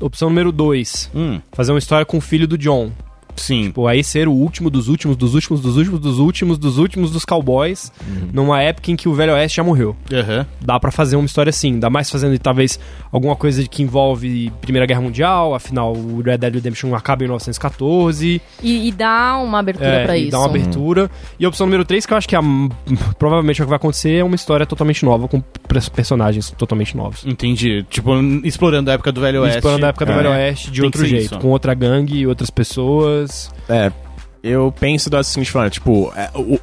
Opção número dois, Hum, fazer uma história com o filho do John. Sim. Pô, aí ser o último dos últimos, dos últimos, dos últimos, dos últimos, dos últimos dos cowboys, numa época em que o Velho Oeste já morreu. Aham. Dá pra fazer uma história assim, ainda mais fazendo talvez alguma coisa que envolve Primeira Guerra Mundial, afinal o Red Dead Redemption acaba em 1914, E, e dá uma abertura é, pra e isso. dá uma abertura. E a opção número 3, que eu acho que é a, provavelmente é o que vai acontecer, é uma história totalmente nova, com pers- personagens totalmente novos. Entendi. Tipo, explorando a época do Velho Oeste. Explorando a época do É. Velho Oeste de Tem outro jeito, isso. com outra gangue e outras pessoas. É, eu penso da seguinte forma, tipo, é, o,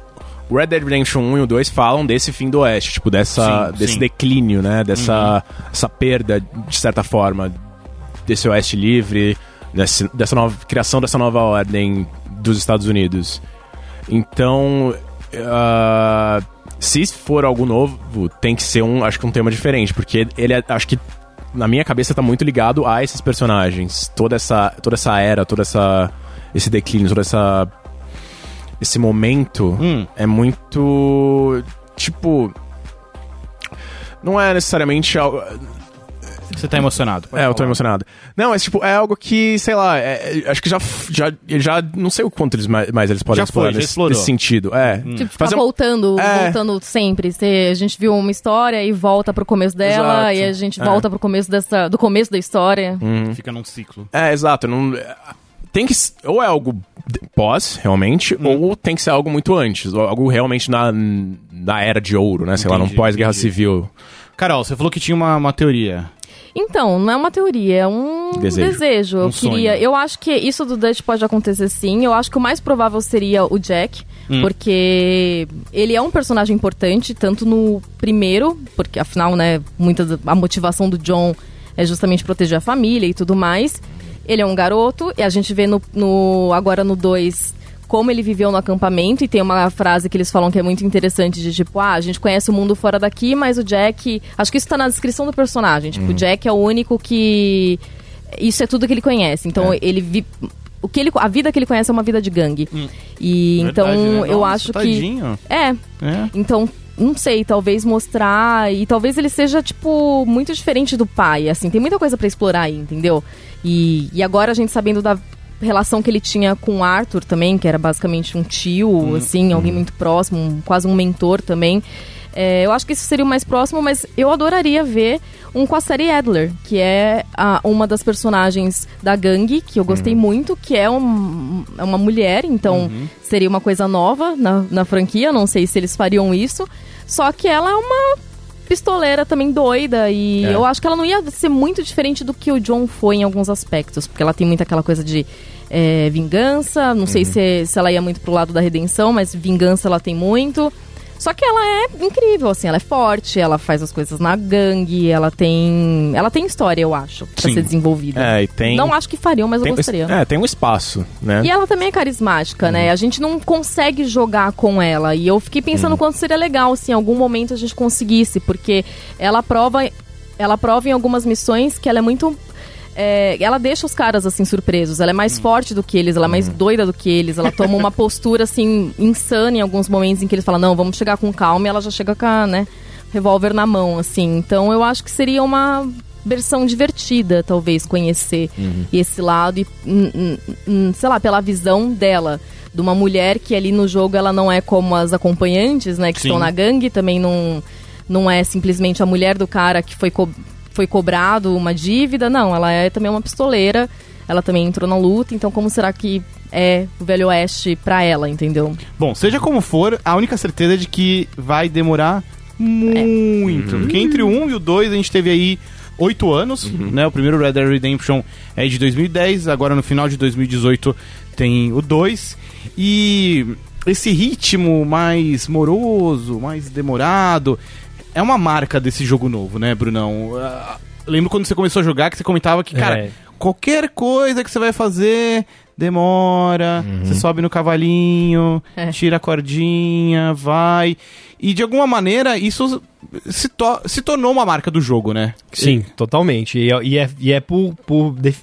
Red Dead Redemption 1 e o 2 falam desse fim do Oeste, tipo, dessa, Sim, desse sim. declínio, né? Dessa essa perda, de certa forma, desse Oeste livre, desse, dessa nova criação dessa nova ordem dos Estados Unidos. Então, ah, se for algo novo, tem que ser um, acho que um tema diferente, porque ele é, acho que na minha cabeça tá muito ligado a esses personagens, toda essa toda essa era, toda essa esse declínio, toda essa esse momento Hum. é muito tipo não é necessariamente algo, Você tá emocionado. é, eu tô falar. emocionado. Não, mas tipo, é algo que, sei lá, é- é- acho que já, já, já não sei o quanto eles mais, mais eles podem Já explorar foi, nesse, explorou. nesse sentido. É. Tipo, ficar Fazer um- voltando, É. voltando sempre. Você- a gente viu uma história e volta pro começo dela, Exato. e a gente É. volta pro começo dessa, do começo da história. Fica num ciclo. É, exato. Não, tem que. Ou é algo pós, realmente, Hum. ou tem que ser algo muito antes. ou Algo realmente na, na era de ouro, né? Sei lá, Entendi, num pós-guerra entendi. civil. Carol, você falou que tinha uma, uma teoria. Então, não é uma teoria, é um Desejo. desejo. Eu Um queria. sonho. Eu acho que isso do Dutch pode acontecer sim. Eu acho que o mais provável seria o Jack, Hum. porque ele é um personagem importante, tanto no primeiro, porque afinal, né, muita a motivação do John é justamente proteger a família e tudo mais. Ele é um garoto, e a gente vê no, no- agora no 2 como ele viveu no acampamento, e tem uma frase que eles falam que é muito interessante, de tipo, ah, a gente conhece o mundo fora daqui, mas o Jack... Acho que isso tá na descrição do personagem, tipo, o Jack é o único que... Isso é tudo que ele conhece, então ele... Vi... O que ele, a vida que ele conhece é uma vida de gangue. E então Verdade, né? eu Nossa, acho que. tadinho. É, É. então, não sei, talvez mostrar. E talvez ele seja, tipo, muito diferente do pai. Assim, tem muita coisa pra explorar aí, entendeu? E, e agora a gente sabendo da relação que ele tinha com o Arthur também, que era basicamente um tio, assim, alguém muito próximo, um- quase um mentor também. É, eu acho que isso seria o mais próximo, mas eu adoraria ver um com a série Adler, que é a- uma das personagens da gangue, que eu gostei muito, que é, um- é uma mulher, então seria uma coisa nova na, na franquia, não sei se eles fariam isso. Só que ela é uma pistoleira também doida e É. eu acho que ela não ia ser muito diferente do que o John foi em alguns aspectos, porque ela tem muito aquela coisa de é, vingança, não sei se, se ela ia muito pro lado da redenção, mas vingança ela tem muito. Só que ela é incrível, assim, ela é forte, ela faz as coisas na gangue, ela tem. Ela tem história, eu acho, pra Sim. ser desenvolvida. É, e tem. Não acho que fariam, mas eu tem, gostaria. É, tem um espaço, né? E ela também é carismática, né? A gente não consegue jogar com ela. E eu fiquei pensando quanto seria legal se em algum momento a gente conseguisse, porque ela prova, ela prova em algumas missões que ela é muito. É, ela deixa os caras assim surpresos. Ela é mais forte do que eles, ela é mais doida do que eles. Ela toma uma postura assim insana em alguns momentos em que eles falam: "Não, vamos chegar com calma", e ela já chega com a, né, revólver na mão, assim. Então eu acho que seria uma versão divertida, talvez, conhecer esse lado e, hum, hum, hum, sei lá, pela visão dela. De uma mulher que ali no jogo ela não é como as acompanhantes, né? Que Sim. estão na gangue, também não, não é simplesmente a mulher do cara que foi, foi cobrado uma dívida. Não, ela é também uma pistoleira. Ela também entrou na luta, então como será que é o Velho Oeste pra ela, entendeu? Bom, seja como for, a única certeza é de que vai demorar muito. Porque entre o 1 e o 2 a gente teve aí oito anos, né? O primeiro Red Dead Redemption é de 2010, agora no final de 2018 tem o 2. E esse ritmo mais moroso, mais demorado, é uma marca desse jogo novo, né, Brunão? Ah, lembro quando você começou a jogar que você comentava que, cara, É. qualquer coisa que você vai fazer demora, você sobe no cavalinho, É. tira a cordinha, vai. E de alguma maneira isso se, to- se tornou uma marca do jogo, né? Sim, totalmente. E, é- e é, e é por. por def-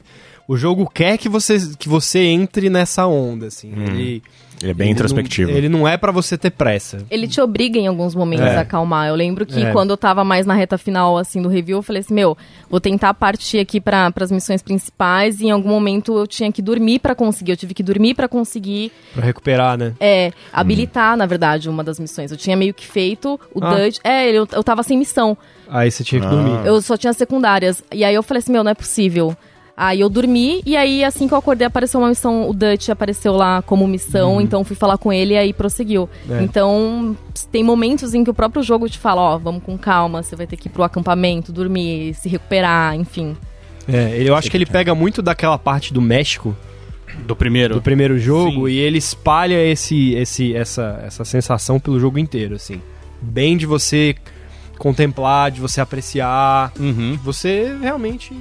O jogo quer que você, que você entre nessa onda, assim. Ele, Ele é bem ele introspectivo. Não, ele não é pra você ter pressa. Ele te obriga em alguns momentos É. a acalmar. Eu lembro que É. quando eu tava mais na reta final, assim, do review, eu falei assim, meu, vou tentar partir aqui para as missões principais e em algum momento eu tinha que dormir pra conseguir. Eu tive que dormir pra conseguir, Pra recuperar, né? é, habilitar, na verdade, uma das missões. Eu tinha meio que feito o Ah. Dutch. É, eu, eu tava sem missão. Aí você tinha que dormir. Eu só tinha secundárias. E aí eu falei assim, meu, não é possível. Aí eu dormi e aí assim que eu acordei apareceu uma missão, o Dutch apareceu lá como missão, então fui falar com ele e aí prosseguiu. É. Então tem momentos em que o próprio jogo te fala, ó, vamos com calma, você vai ter que ir pro acampamento, dormir, se recuperar, enfim. É, ele- eu acho que ele pega muito daquela parte do México, Do primeiro. do primeiro jogo, Sim. e ele espalha esse, esse, essa, essa sensação pelo jogo inteiro, assim. Bem de você contemplar, de você apreciar, Uhum. de você realmente...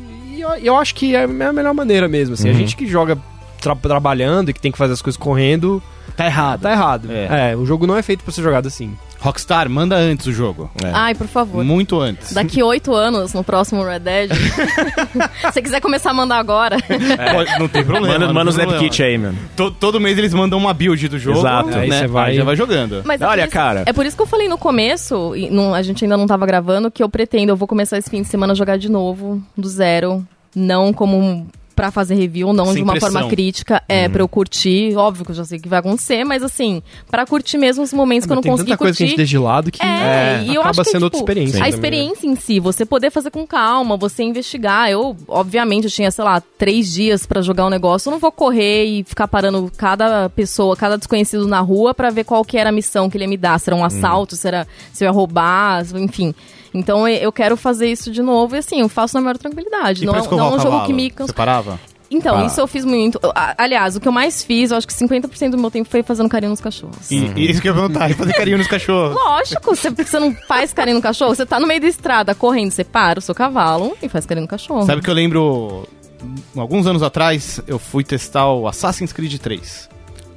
E eu, eu acho que é a melhor maneira mesmo, assim. A gente que joga tra- trabalhando e que tem que fazer as coisas correndo, Tá errado. tá errado. É. É. o jogo não é feito pra ser jogado assim. Rockstar, manda antes o jogo. É. Ai, por favor. Muito antes. Daqui oito anos, no próximo Red Dead, se você quiser começar a mandar agora, Pode- não tem problema. Manda, manda tem os Snap problema. Kit aí, mano. To- todo mês eles mandam uma build do jogo. Exato. Né? Aí você vai- Aí já vai jogando. Mas é Olha, isso- cara. É por isso que eu falei no começo, e não- a gente ainda não tava gravando, que eu pretendo, eu vou começar esse fim de semana a jogar de novo, do zero. Não como pra fazer review, não Sem de uma pressão. forma crítica. É, pra eu curtir. Óbvio que eu já sei o que vai acontecer, mas assim, pra curtir mesmo os momentos que eu não tem consegui tanta coisa que a gente deixa de lado que É, e eu acaba acho que, sendo tipo, outra experiência. A né? experiência em si, você poder fazer com calma, você investigar. Eu, obviamente, eu tinha, sei lá, três dias pra jogar um negócio. Eu não vou correr e ficar parando cada pessoa, cada desconhecido na rua pra ver qual que era a missão que ele ia me dar. Se era um assalto, se, era, se eu ia roubar, enfim. Então eu- quero fazer isso de novo e assim, eu faço na maior tranquilidade. E não é, não é um jogo que me Você cansa. parava? Então, Ah. isso eu fiz muito. Aliás, o que eu mais fiz, eu acho que 50% do meu tempo foi fazendo carinho nos cachorros. E, e isso que eu ia perguntar, fazer carinho nos cachorros. Lógico, você, você não faz carinho no cachorro, você tá no meio da estrada correndo, você para o seu cavalo e faz carinho no cachorro. Sabe que eu lembro, alguns anos atrás, eu fui testar o Assassin's Creed 3.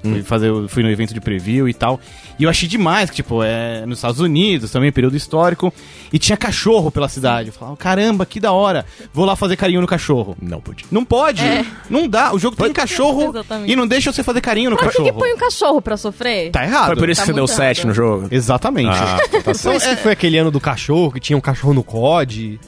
Fui, fazer, o- fui no evento de preview e tal. E eu achei demais, que, tipo, é nos Estados Unidos, também período histórico. E tinha cachorro pela cidade. Eu falava, caramba, que da hora. Vou lá fazer carinho no cachorro. Não podia. Não pode. É. Não dá. O jogo tem cachorro Exatamente. e não deixa você fazer carinho no Por que, cachorro. que põe um cachorro pra sofrer? Tá errado. Foi por isso Tá que você deu muito 7 errado. no jogo? Exatamente. Ah, tá esse que foi aquele ano do cachorro, que tinha um cachorro no COD?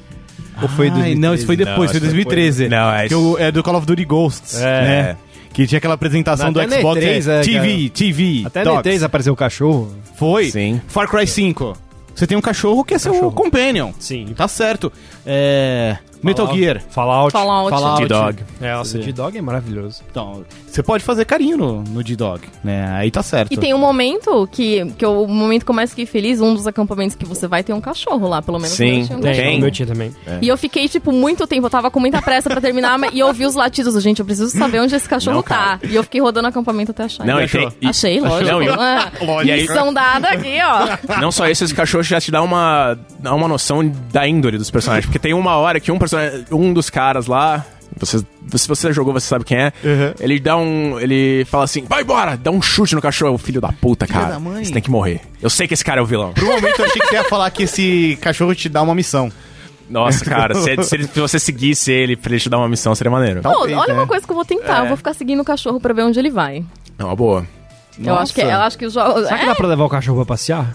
Ou foi Ai, 2013? não, isso foi depois, Não, foi isso 2013. Não, é que o- é do Call of Duty Ghosts. É. né? Que tinha aquela apresentação Até do na Xbox. E3, é, é, TV, TV. Até Dogs. no E3 apareceu o cachorro. Foi. Sim. Far Cry 5. Você tem um cachorro que é seu Cachorro. companion. Sim. Tá certo. É... Metal Gear. Fallout. Fallout. Fallout. D-Dog. É, nossa, o D-Dog é maravilhoso. Então, você pode fazer carinho no, no D-Dog, né? Aí tá certo. E tem um momento que, que eu- o momento que eu mais fiquei feliz, um dos acampamentos que você vai ter um cachorro lá, pelo menos. Sim, eu tinha um tem. cachorro. o meu tinha também. E eu fiquei, tipo, muito tempo, eu tava com muita pressa pra terminar, mas- e eu ouvi os latidos. Gente, eu preciso saber onde esse cachorro Não, cara. tá. E eu fiquei rodando o acampamento até achar. Não, e tem- e- Achei, lógico. Não, e- Ah, Lógico. E aí- Missão dada aqui, ó. Não só isso, esse cachorro já te dá uma, dá uma noção da índole dos personagens. Porque tem uma hora que um personagem, um dos caras lá, você, se você jogou, você sabe quem é, Uhum. ele dá um. Ele fala assim: vai embora! Dá um chute no cachorro, filho da puta, cara. da mãe. Você tem que morrer. Eu sei que esse cara é o vilão. Por um momento eu achei que você ia falar que esse cachorro te dá uma missão. Nossa, cara, se, se ele- se você seguisse ele pra ele te dar uma missão, seria maneiro. Pô, Talvez, olha né? uma coisa que eu vou tentar. Eu vou ficar seguindo o cachorro pra ver onde ele vai. É uma boa. Eu acho que, eu acho que os jogos. Será que é, dá pra levar o cachorro pra passear?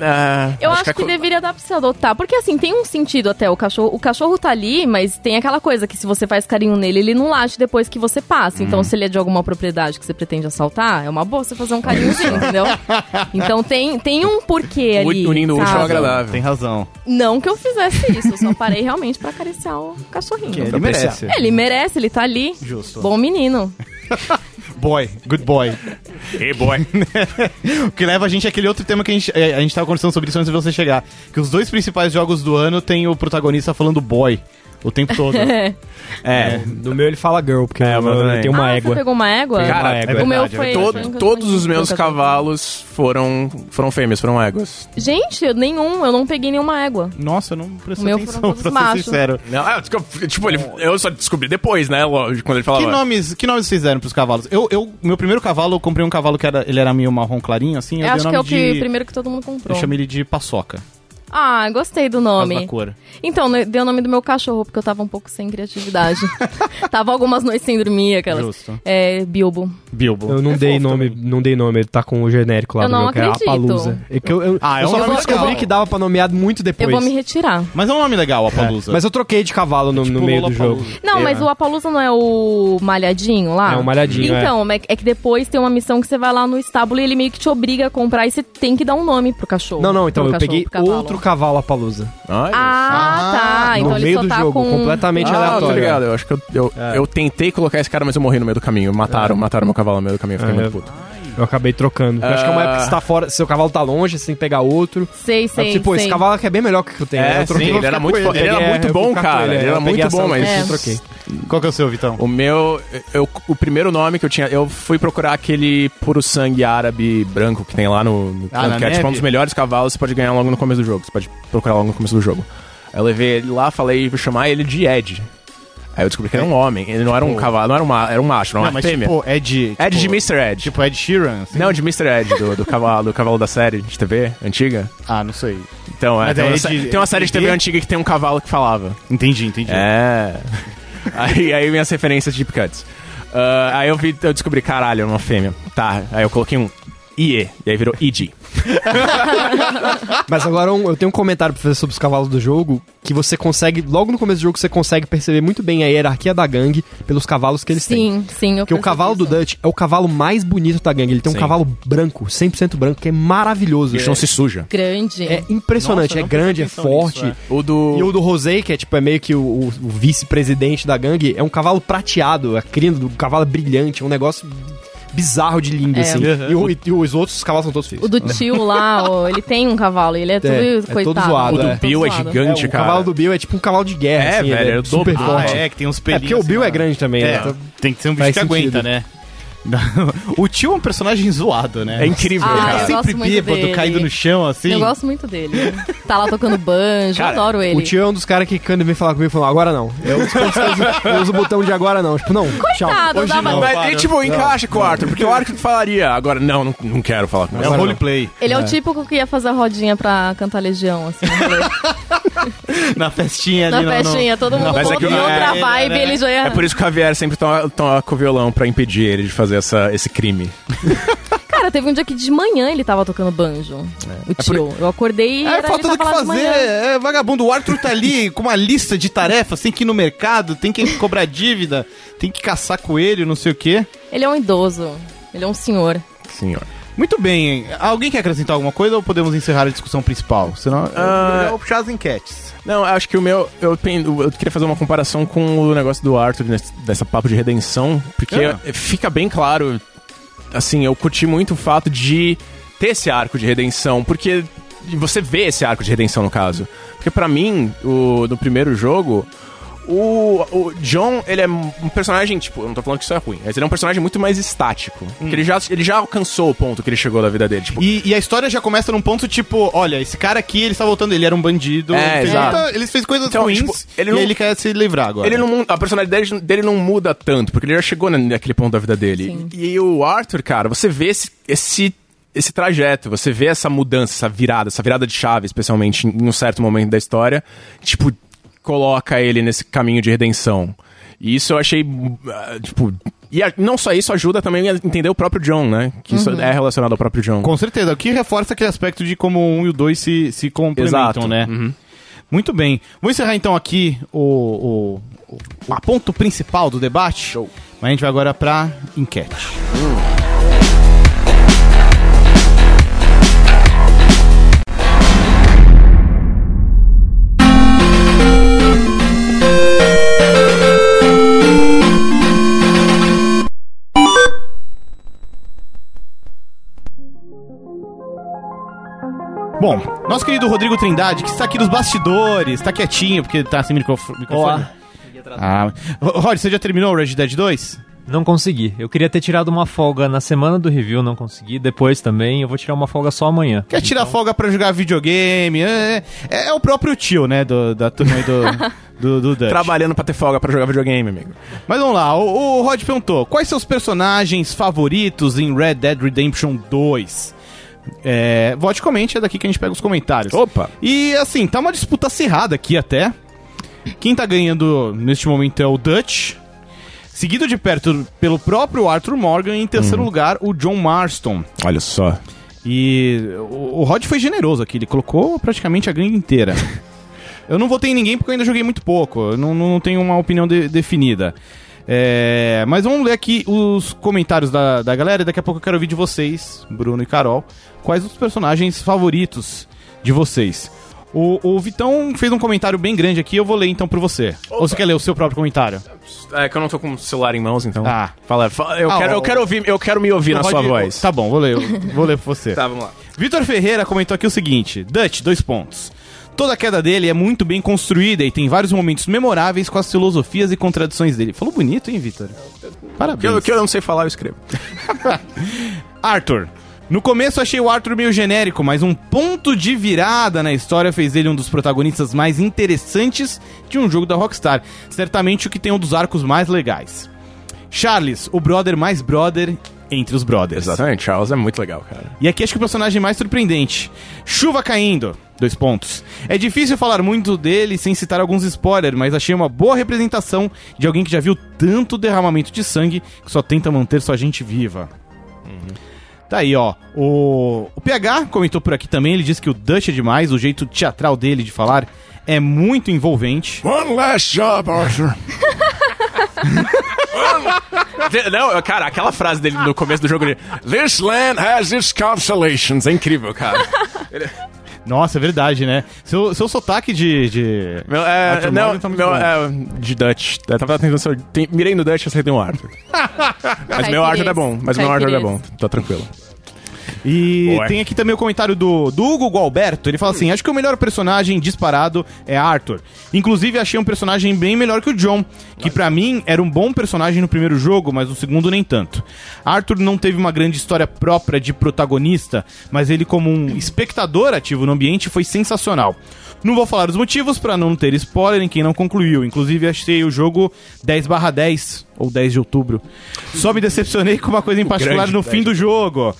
É, Eu acho, que, é co- deveria dar pra você adotar. Porque assim, tem um sentido até. O cachorro, o cachorro tá ali, mas tem aquela coisa que se você faz carinho nele, ele não late depois que você passa. Hum. Então, se ele é de alguma propriedade que você pretende assaltar, é uma boa você fazer um carinhozinho, entendeu? Então tem, tem um porquê ali. Unindo o útil ao sabe? agradável. Tem razão. Não que eu fizesse isso, eu só parei realmente pra acariciar o cachorrinho. Ele merece. É, ele merece, ele tá ali. Justo. Bom menino. Boy, good boy. Hey, boy. O que leva a gente àquele outro tema que a gente, é, a gente tava conversando sobre isso antes de você chegar. Que os dois principais jogos do ano tem o protagonista falando boy o tempo todo. É. No meu ele fala girl, porque É, meu eu também. tenho uma ah, égua. você pegou uma égua? Cara, uma é égua. o meu verdade, é foi... Todo- todos os meus cavalos foram, foram fêmeas, foram éguas. Gente, eu- nenhum, eu não peguei nenhuma égua. Nossa, eu não prestei O meu atenção, pra ser machos. sincero. Não, é, tipo, ele, eu só descobri depois, né? Quando ele falava. Que nomes, que nomes vocês deram pros cavalos? Eu, eu, meu primeiro cavalo, eu comprei um cavalo que era, ele era meio marrom clarinho, assim. Eu, Eu, acho o que é o nome que de, primeiro que todo mundo comprou. Eu chamei ele de paçoca, Ah, gostei do por causa nome. da cor. Então, né, dei o nome do meu cachorro, porque eu tava um pouco sem criatividade. tava algumas noites sem dormir, aquelas. Justo. É, Bilbo. Bilbo. Eu não É dei nome, também. não dei nome, ele tá com o genérico lá Eu do não jogo, que é acredito. Apalusa. É que eu, eu, Ah, é eu um só descobrir legal. que dava pra nomear muito depois. Eu vou me retirar. Mas é um nome legal, a Palusa. Mas eu troquei de cavalo no, Tipo no meio do jogo. Não, É. mas o Apalusa não é o malhadinho lá? É o malhadinho, é. Então, é. é que depois tem uma missão que você vai lá no estábulo e ele meio que te obriga a comprar e você tem que dar um nome pro cachorro. Não, não, então eu peguei pro cavalo. outro cavalo Apalusa. Olha. Ah, tá. Então no ele meio só do tá jogo, com... completamente Ah, tô aleatório. ligado. Eu acho que eu, eu, É. eu tentei colocar esse cara, mas eu morri no meio do caminho. Mataram, mataram meu cavalo no meio do caminho. Eu fiquei É. muito puto. Eu acabei trocando. Eu acho que é uma Ah. época que você tá fora, seu cavalo tá longe, você tem que pegar outro. Sei, Aí sei, pô, esse cavalo aqui é bem melhor que o que eu tenho. É, eu troquei, sim, ele era muito ele. ele era Peguei- muito bom, cara. Ele era Eu muito bom, mas- eu É. troquei. Qual que é o seu, Vitão? O meu. Eu, o primeiro nome que eu tinha. Eu fui procurar aquele puro sangue árabe branco que tem lá no. no Ah, canto, que é tipo um dos melhores cavalos você pode ganhar logo no começo do jogo. Você pode procurar logo no começo do jogo. Aí eu levei ele lá, falei, vou chamar ele de Ed. Aí eu descobri que era um homem. Ele não era um Pô. cavalo, não era um, ma- era um macho, não, Não, era mas fêmea. tipo, é de... Ed de tipo, Mr. Ed. Tipo Ed Sheeran? assim? Não, de Mr. Ed, do, do cavalo, do cavalo da série de TV antiga. Ah, não sei. Então, é, Mas tem, é uma, Ed- tem uma série de TV Ed? antiga que tem um cavalo que falava. Entendi, entendi. É. aí, aí minhas referências de Deep Cuts. Ah, aí eu vi, eu descobri, caralho, é uma fêmea. Tá, aí eu coloquei um IE, e aí virou ID. Mas agora um- eu tenho um comentário pra fazer sobre os cavalos do jogo, que você consegue, logo no começo do jogo, você consegue perceber muito bem a hierarquia da gangue pelos cavalos que eles têm. Sim, sim. Porque o cavalo do isso. Dutch é o cavalo mais bonito da gangue. Ele tem um Sim. cavalo branco, 100% branco, que é maravilhoso. Isso não se suja. Grande. É impressionante, Nossa, é grande, é forte. nisso, O do. E o do Rosé, que é tipo, é meio que o, o- o vice-presidente da gangue, é um cavalo prateado, a crina do cavalo é brilhante, é um negócio bizarro de lindo, É. assim. E, o- e os outros cavalos são todos feios. O do tio lá, ó, ele tem um cavalo, ele é tudo É, é todo coitado. zoado, O do é. Bill é gigante, É, o cara. cavalo do Bill é tipo um cavalo de guerra, É, assim, velho, é é o super. Ah, forte. é, que tem uns É, pelinhos. porque o Bill assim, é grande também, É, né? Então, tem que ser um bicho Faz que aguenta, né? o tio é um personagem zoado, né? É incrível, Ah, Ele cara. é eu sempre gosto muito bêbado, dele. caído no chão, assim. Eu gosto muito dele. Tá lá tocando banjo, Cara, eu adoro ele. O tio é um dos caras que quando vem falar comigo, fala, agora não. Eu, eu uso o botão de agora não. Tipo, não, tchau. Coitado, Hoje dava- não. Mas ele, tipo, encaixa com o Arthur, porque o Arthur falaria, agora, não, não, não quero falar com É o Agora não. roleplay. Ele é o típico que ia fazer a rodinha pra cantar Legião, assim, rolê. Na festinha na ali. no- no- festinha, todo mundo Mas é que é outra ele, vibe, né? ele já ia... É por isso que o Javier sempre com o violão pra impedir ele de fazer essa, esse crime. Cara, teve um dia que de manhã ele tava tocando banjo, o tio. Eu acordei e É, era, falta do que fazer. manhã. É, vagabundo. O Arthur tá ali com uma lista de tarefas, tem que ir no mercado, tem que cobrar dívida, tem que caçar coelho, não sei o quê. Ele é um idoso, ele é um senhor. Senhor. Muito bem. Alguém quer acrescentar alguma coisa ou podemos encerrar a discussão principal? Senão, Ah. eu vou puxar as enquetes. Não, acho que o meu. Eu, eu queria fazer uma comparação com o negócio do Arthur, nesse- dessa papo de redenção, porque Ah. fica bem claro. Assim, eu curti muito o fato de ter esse arco de redenção, porque você vê esse arco de redenção no caso. Porque pra mim, o, no primeiro jogo. O, o John, ele é um personagem, tipo, eu não tô falando que isso é ruim, mas ele é um personagem muito mais estático. Porque ele já, ele já alcançou o ponto que ele chegou da vida dele. Tipo, E, e a história já começa num ponto tipo: olha, esse cara aqui, ele está voltando, ele era um bandido. É, ele, fez exato. muita- ele fez coisas Então, ruins tipo, ele e não- ele quer se livrar agora. Ele não, a personalidade dele, não muda tanto, porque ele já chegou na- naquele ponto da vida dele. Sim. E o Arthur, cara, você vê esse, esse, esse trajeto, você vê essa mudança, essa virada, essa virada de chave, especialmente em um certo momento da história, tipo, coloca ele nesse caminho de redenção. E isso eu achei, ah, tipo... E a- não só isso, ajuda também a entender o próprio John, né? Que isso é relacionado ao próprio John. Com certeza, o que reforça aquele aspecto de como o 1 e o 2 se, se complementam, Exato. né? Uhum. Muito bem. Vou encerrar então aqui o, o, o, o ponto principal do debate. Show. Mas a gente vai agora pra enquete. Bom, Nosso querido Rodrigo Trindade, que está aqui nos bastidores, tá quietinho, porque tá sem microf- microfone. Olá. Ah, Rod, você já terminou o Red Dead 2? Não consegui. Eu queria ter tirado uma folga na semana do review, não consegui. Depois também, eu vou tirar uma folga só amanhã. Quer tirar folga pra jogar videogame? É, é, é o próprio tio, né, do- da turma aí do, do, do Dutch. Trabalhando pra ter folga pra jogar videogame, amigo. Mas vamos lá, o, o Rod perguntou: quais seus personagens favoritos em Red Dead Redemption 2? É, vote comente, é daqui que a gente pega os comentários. Opa! E assim, tá uma disputa acirrada aqui até. Quem tá ganhando neste momento é o Dutch. Seguido de perto pelo próprio Arthur Morgan. E em terceiro lugar, o John Marston. Olha só. E o, o Rod foi generoso aqui, ele colocou praticamente a gringa inteira. eu não votei em ninguém porque eu ainda joguei muito pouco, eu não, não tenho uma opinião de- definida. É, mas vamos ler aqui os comentários da, da galera e daqui a pouco eu quero ouvir de vocês, Bruno e Carol, quais os personagens favoritos de vocês. O, o Vitão fez um comentário bem grande aqui, eu vou ler então por você. Ou você quer ler o seu próprio comentário? É que eu não tô com o celular em mãos, então. Ah. Fala, fala- eu, Ah, quero, o- eu quero ouvir, eu quero me ouvir na Rod- sua voz. Tá bom, vou ler, vou ler pra você. Tá, vamos lá. Vitor Ferreira comentou aqui o seguinte: Dutch, dois pontos. Toda a queda dele é muito bem construída e tem vários momentos memoráveis com as filosofias e contradições dele. Falou bonito, hein, Vitor? O que, Parabéns. eu, o que eu não sei falar, eu escrevo. Arthur. No começo achei o Arthur meio genérico, mas um ponto de virada na história fez ele um dos protagonistas mais interessantes de um jogo da Rockstar. Certamente o que tem um dos arcos mais legais. Charles, o brother mais brother entre os brothers. Exatamente, Charles é muito legal, cara. E aqui acho que o personagem mais surpreendente. Chuva caindo. Dois pontos. É difícil falar muito dele sem citar alguns spoilers, mas achei uma boa representação de alguém que já viu tanto derramamento de sangue que só tenta manter sua gente viva. Tá aí, ó. O, o PH comentou por aqui também. Ele disse que o Dutch é demais, o jeito teatral dele de falar é muito envolvente. One last job, Arthur. Não, cara, aquela frase dele no começo do jogo. This land has its constellations. É incrível, cara. Nossa, é verdade, né? Seu, seu sotaque de. de... Meu, é, Arthur não, Morgan tá meu, é, de Dutch. Eu tava tentando. ser- tem- mirei no Dutch e acertei um Arthur. Mas meu Arthur é bom. Mas meu Arthur é bom. Tá tranquilo. E Ué. tem aqui também o comentário do, do Hugo Gualberto. Ele fala assim: Acho que o melhor personagem disparado é Arthur. Inclusive, achei um personagem bem melhor que o John, que pra mim era um bom personagem no primeiro jogo, mas no segundo nem tanto. Arthur não teve uma grande história própria de protagonista, mas ele, como um espectador ativo no ambiente, foi sensacional. Não vou falar os motivos pra não ter spoiler em quem não concluiu. Inclusive, achei o jogo 10/10 ou 10 de outubro. Só me decepcionei com uma coisa em particular no 10 fim do jogo.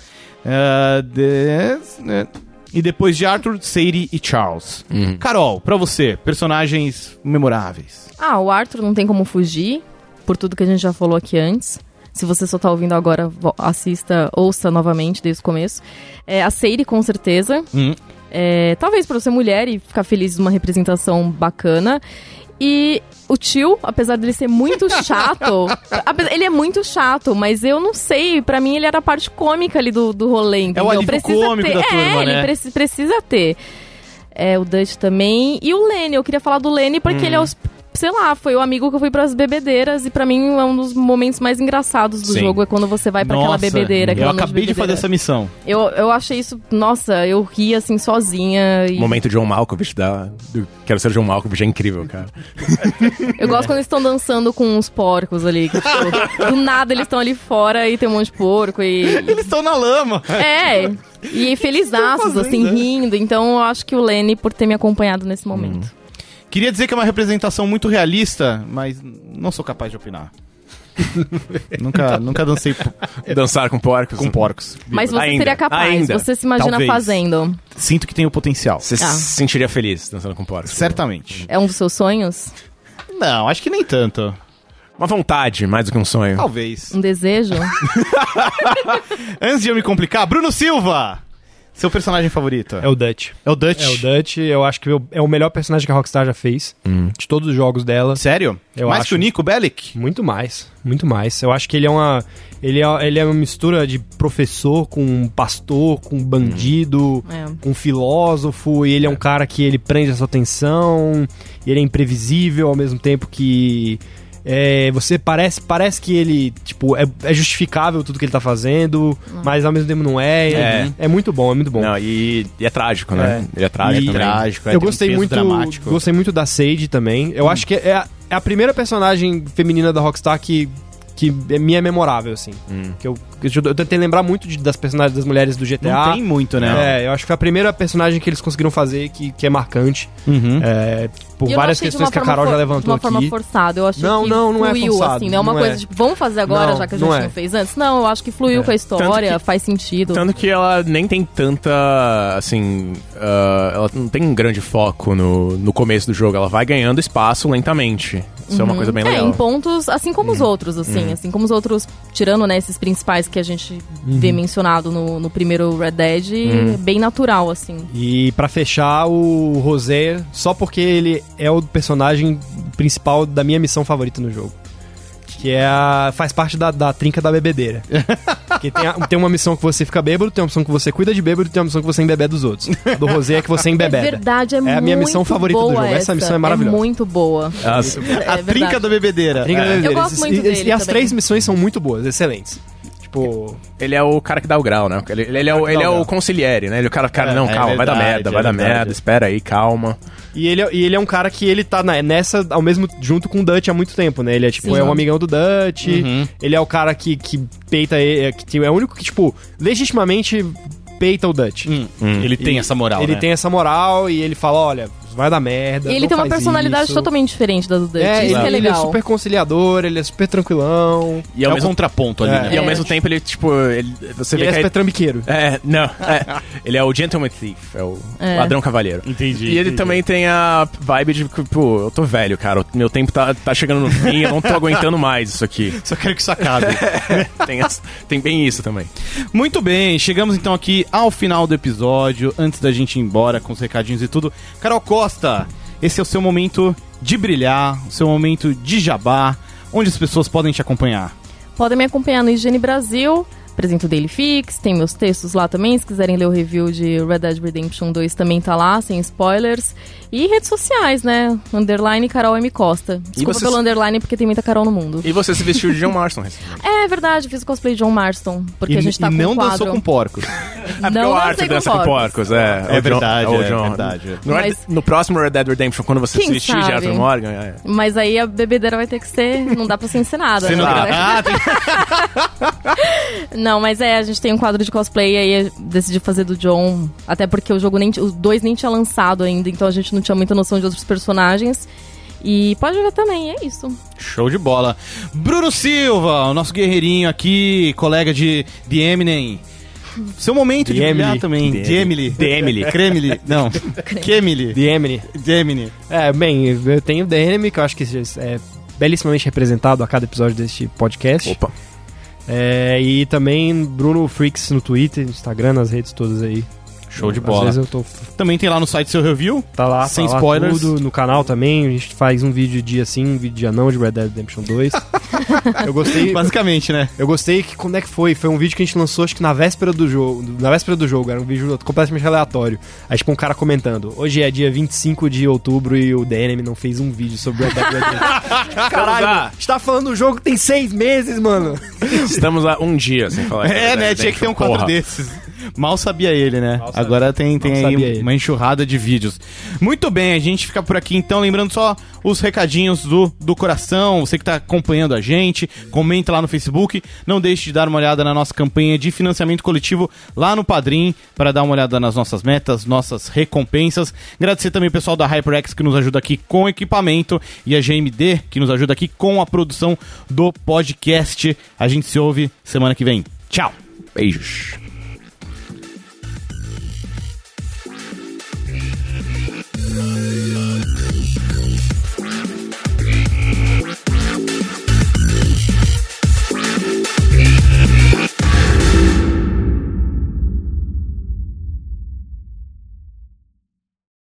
Des- né? E depois de Arthur, Sadie e Charles. Carol, pra você, personagens memoráveis. Ah, o Arthur não tem como fugir, por tudo que a gente já falou aqui antes. Se você só tá ouvindo agora, assista, ouça novamente desde o começo. É, a Sadie, com certeza. Hum. É, talvez pra você mulher e ficar feliz de uma representação bacana. E o tio, apesar dele ser muito chato, ele é muito chato, mas eu não sei, pra mim ele era a parte cômica ali do, do rolê, entendeu? alívio cômico ter. da é, turma, ele né? preci- precisa ter. É, o Dutch também. E o Lenny, eu queria falar do Lenny porque ele é os. Sei lá, foi o amigo que eu fui pras bebedeiras e pra mim é um dos momentos mais engraçados do Sim. jogo é quando você vai pra aquela bebedeira. Eu aquela noite acabei de fazer bebedeira. essa missão. Eu, eu achei isso, nossa, eu ri assim sozinha. E Momento John Malkovich da. Do, quero ser John Malkovich, é incrível, cara. Eu gosto quando eles estão dançando com os porcos ali. que, tipo, do nada eles estão ali fora e tem um monte de porco e. Eles estão na lama. É! E felizaços, assim, né? rindo. Então eu acho que o Lenny, por ter me acompanhado nesse momento. Queria dizer que é uma representação muito realista, mas não sou capaz de opinar. nunca, nunca dancei Dançar com porcos. com porcos. Mas você Ainda, seria capaz, ainda. você se imagina Talvez. fazendo. Sinto que tem o potencial. Você Ah. se sentiria feliz dançando com porcos. Certamente. É um dos seus sonhos? Não, acho que nem tanto. Uma vontade, mais do que um sonho. Talvez. Um desejo? Antes de eu me complicar, Bruno Silva! Seu personagem favorito? É o Dutch. É o Dutch? É o Dutch, eu acho que é o melhor personagem que a Rockstar já fez. De todos os jogos dela. Sério? Eu Mais acho. que o Nico Bellic? Muito mais, muito mais. Eu acho que ele é uma. Ele é, ele é uma mistura de professor com pastor, com bandido, É. com filósofo, e ele é um cara que ele prende a sua atenção, e ele é imprevisível ao mesmo tempo que É, você parece, parece que ele, tipo, é, é justificável tudo que ele tá fazendo, mas ao mesmo tempo não é. É. É, muito bom, é muito bom. Não, e, e é trágico, né? Ele é trágico E- também. Trágico, é, eu um gostei peso muito, dramático. gostei muito da Sage também. Eu acho que é a, é a primeira personagem feminina da Rockstar que que é minha memorável assim. Hum. Que eu, eu, eu tentei lembrar muito de- das personagens das mulheres do GTA. Não tem muito, né? É, eu acho que foi a primeira personagem que eles conseguiram fazer que, que é marcante. Uhum. É, por E não várias questões que a forma Carol já for- levantou De uma forma aqui. forçada. Eu achei Não, que não, não é fluiu, forçado, assim. Não é uma não coisa é. tipo, vamos fazer agora, Não, já que a não gente é. não fez antes. Não, eu acho que fluiu com a história, que- faz sentido. Tanto que ela nem tem tanta, assim, ah, ela não tem um grande foco no, no começo do jogo. Ela vai ganhando espaço lentamente. Isso é uma coisa bem É, legal. em pontos, assim como os outros, assim, assim como os outros, tirando, né, esses principais que a gente vê mencionado no, no primeiro Red Dead, é bem natural, assim. E pra fechar, o Rosé, só porque ele é o personagem principal da minha missão favorita no jogo. Que é a, faz parte da, da trinca da bebedeira. que tem, a- tem uma missão que você fica bêbado, tem uma missão que você cuida de bêbado e tem uma missão que você embebeda dos outros. A do Rosé é que você É embebeda. verdade, é, É a minha missão muito favorita do boa jogo. Essa missão é maravilhosa. É muito boa. As- A É trinca verdade. da bebedeira. Trinca da É. bebedeira. Eu gosto muito e, e- dele e as também. três missões são muito boas, excelentes. Tipo, ele é o cara que dá o grau, né? Ele, ele é, o, ele é o conciliere, né? Ele é o cara, cara É, não, é calma, vai dar verdade, merda, é vai dar verdade. merda, espera aí, calma. E ele, é- e ele é um cara que ele tá na- nessa ao mesmo junto com o Dutch há muito tempo, né? Ele é tipo, Sim. é um amigão do Dutch, Uhum. ele é o cara que, que peita ele, que é o único que, tipo, legitimamente peita o Dutch. Hum, Hum. Ele tem essa moral, ele né? tem essa moral e ele fala, olha, vai dar merda. E ele não tem uma faz personalidade isso. totalmente diferente da do Dutch. É, isso ele, que é ele é legal. super conciliador, ele é super tranquilão. E é ao o mesmo, contraponto ali, É. né? e ao É. mesmo tempo ele, tipo, ele, você Ele vê é que super é, trambiqueiro. é, não, é, ele é o gentleman thief, é o É. ladrão cavalheiro. Entendi. E ele entendi. também tem a vibe de, que, pô, eu tô velho, cara, meu tempo tá, tá chegando no fim, eu não tô aguentando mais isso aqui. Só quero que isso acabe. Tem, as- tem bem isso também. Muito bem, chegamos então aqui ao final do episódio. Antes da gente ir embora com os recadinhos e tudo. Carol Costa, esse é o seu momento de brilhar, o seu momento de jabá, onde as pessoas podem te acompanhar. Podem me acompanhar no Higiene Brasil, apresento o Daily Fix, tem meus textos lá também, se quiserem ler o review de Red Dead Redemption 2 também tá lá, sem spoilers. E redes sociais, né? Underline Carol M. Costa. Desculpa vocês- pelo underline, porque tem muita Carol no mundo. E você se vestiu de John Marston recentemente. É verdade, fiz o cosplay de John Marston, porque e a gente tá e com não um quadro. dançou com porcos. É porque Não o Arthur com dança com porcos. porcos, é. É John- verdade, o é John. verdade. No, Mas- no próximo Red Dead Redemption, quando você Quem se vestir de? Arthur Morgan, é. Mas aí a bebedeira vai ter que ser. Não dá pra ser encenada. Você não... né? Ah, tem... Não, mas é, a gente tem um quadro de cosplay e aí decidi fazer do John. Até porque o jogo nem. Os dois nem tinha lançado ainda, então a gente não tinha muita noção de outros personagens. E pode ver também, é isso. Show de bola. Bruno Silva, o nosso guerreirinho aqui, colega de The Eminem. Seu momento de The brilhar Emily. também. The The Emily. The Emily. Kremily. Não. Kemily. The Emily. The Emily. É, bem, eu tenho o The Enemy, que eu acho que é belíssimamente representado a cada episódio deste podcast. Opa. É, e também Bruno Freaks no Twitter, Instagram, nas redes todas aí. Show de Às bola. vezes eu tô. Também tem lá no site seu review. Tá lá, Sem tá lá spoilers. tudo. No canal também, a gente faz um vídeo dia sim, um vídeo dia não de Red Dead Redemption 2. eu gostei. Basicamente, né? Eu gostei que quando é que foi? Foi um vídeo que a gente lançou, acho que na véspera do jogo. Na véspera do jogo, era um vídeo completamente aleatório. Aí, tipo, um cara comentando: Hoje é dia 25 de outubro e o Enemy não fez um vídeo sobre Red Dead Redemption. Caralho, a gente tá falando do jogo que tem seis meses, mano. Estamos há um dia sem falar. É, né? Tinha que ter um quadro porra. desses. Mal sabia ele, né? Sabia. Agora tem, tem Mal aí ele. uma enxurrada de vídeos. Muito bem, a gente fica por aqui então. Lembrando só os recadinhos do, do coração. Você que tá acompanhando a gente, comenta lá no Facebook. Não deixe de dar uma olhada na nossa campanha de financiamento coletivo lá no Padrim para dar uma olhada nas nossas metas, nossas recompensas. Agradecer também o pessoal da HyperX que nos ajuda aqui com o equipamento e a GMD que nos ajuda aqui com a produção do podcast. A gente se ouve semana que vem. Tchau! Beijos.